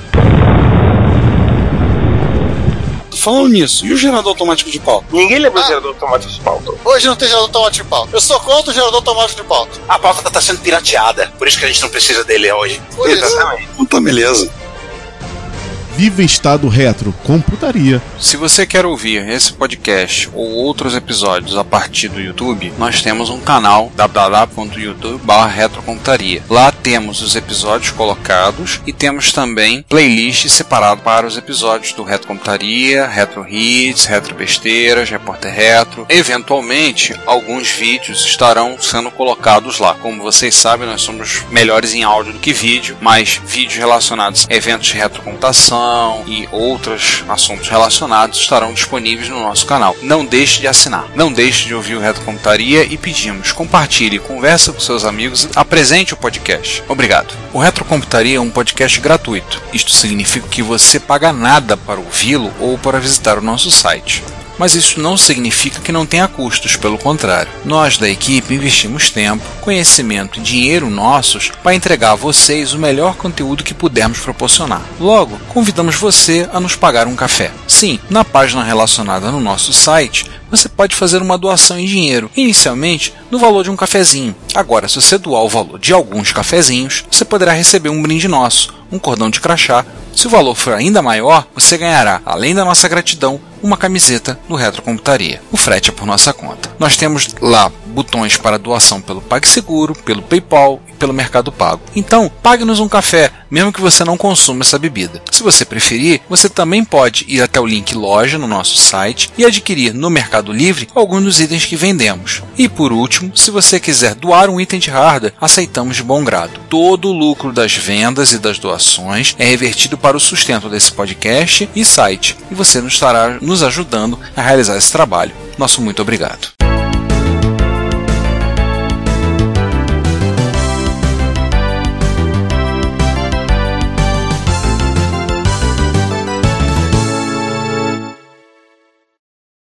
Falando nisso, e o gerador automático de pauta? Ninguém lembrou Ah. do gerador automático de pauta. Hoje não tem gerador automático de pauta. Eu sou contra o gerador automático de pauta. A pauta tá sendo pirateada, por isso que a gente não precisa dele hoje. Por isso. Exatamente. Então tá beleza. Viva Estado Retro, computaria. Se você quer ouvir esse podcast ou outros episódios a partir do YouTube, nós temos um canal www.youtube.retrocomputaria. Lá temos os episódios colocados e temos também playlist separado para os episódios do Retro Computaria, Retro Hits, Retro Besteiras, Repórter Retro. Eventualmente, alguns vídeos estarão sendo colocados lá. Como vocês sabem, nós somos melhores em áudio do que vídeo, mas vídeos relacionados a eventos de retrocomputação e outros assuntos relacionados estarão disponíveis no nosso canal. Não deixe de assinar. Não deixe de ouvir o Retrocomputaria e pedimos, compartilhe, conversa com seus amigos, apresente o podcast. Obrigado. O Retrocomputaria é um podcast gratuito. Isto significa que você paga nada para ouvi-lo ou para visitar o nosso site. Mas isso não significa que não tenha custos, pelo contrário. Nós da equipe investimos tempo, conhecimento e dinheiro nossos para entregar a vocês o melhor conteúdo que pudermos proporcionar. Logo, convidamos você a nos pagar um café. Sim, na página relacionada no nosso site, você pode fazer uma doação em dinheiro, inicialmente no valor de um cafezinho. Agora, se você doar o valor de alguns cafezinhos, você poderá receber um brinde nosso, um cordão de crachá. Se o valor for ainda maior, você ganhará, além da nossa gratidão, uma camiseta do Retrocomputaria. O frete é por nossa conta. Nós temos lá botões para doação pelo PagSeguro, pelo PayPal pelo Mercado Pago. Então, pague-nos um café, mesmo que você não consuma essa bebida. Se você preferir, você também pode ir até o link loja no nosso site e adquirir no Mercado Livre alguns dos itens que vendemos. E por último, se você quiser doar um item de hardware, aceitamos de bom grado. Todo o lucro das vendas e das doações é revertido para o sustento desse podcast e site, e você nos estará nos ajudando a realizar esse trabalho. Nosso muito obrigado.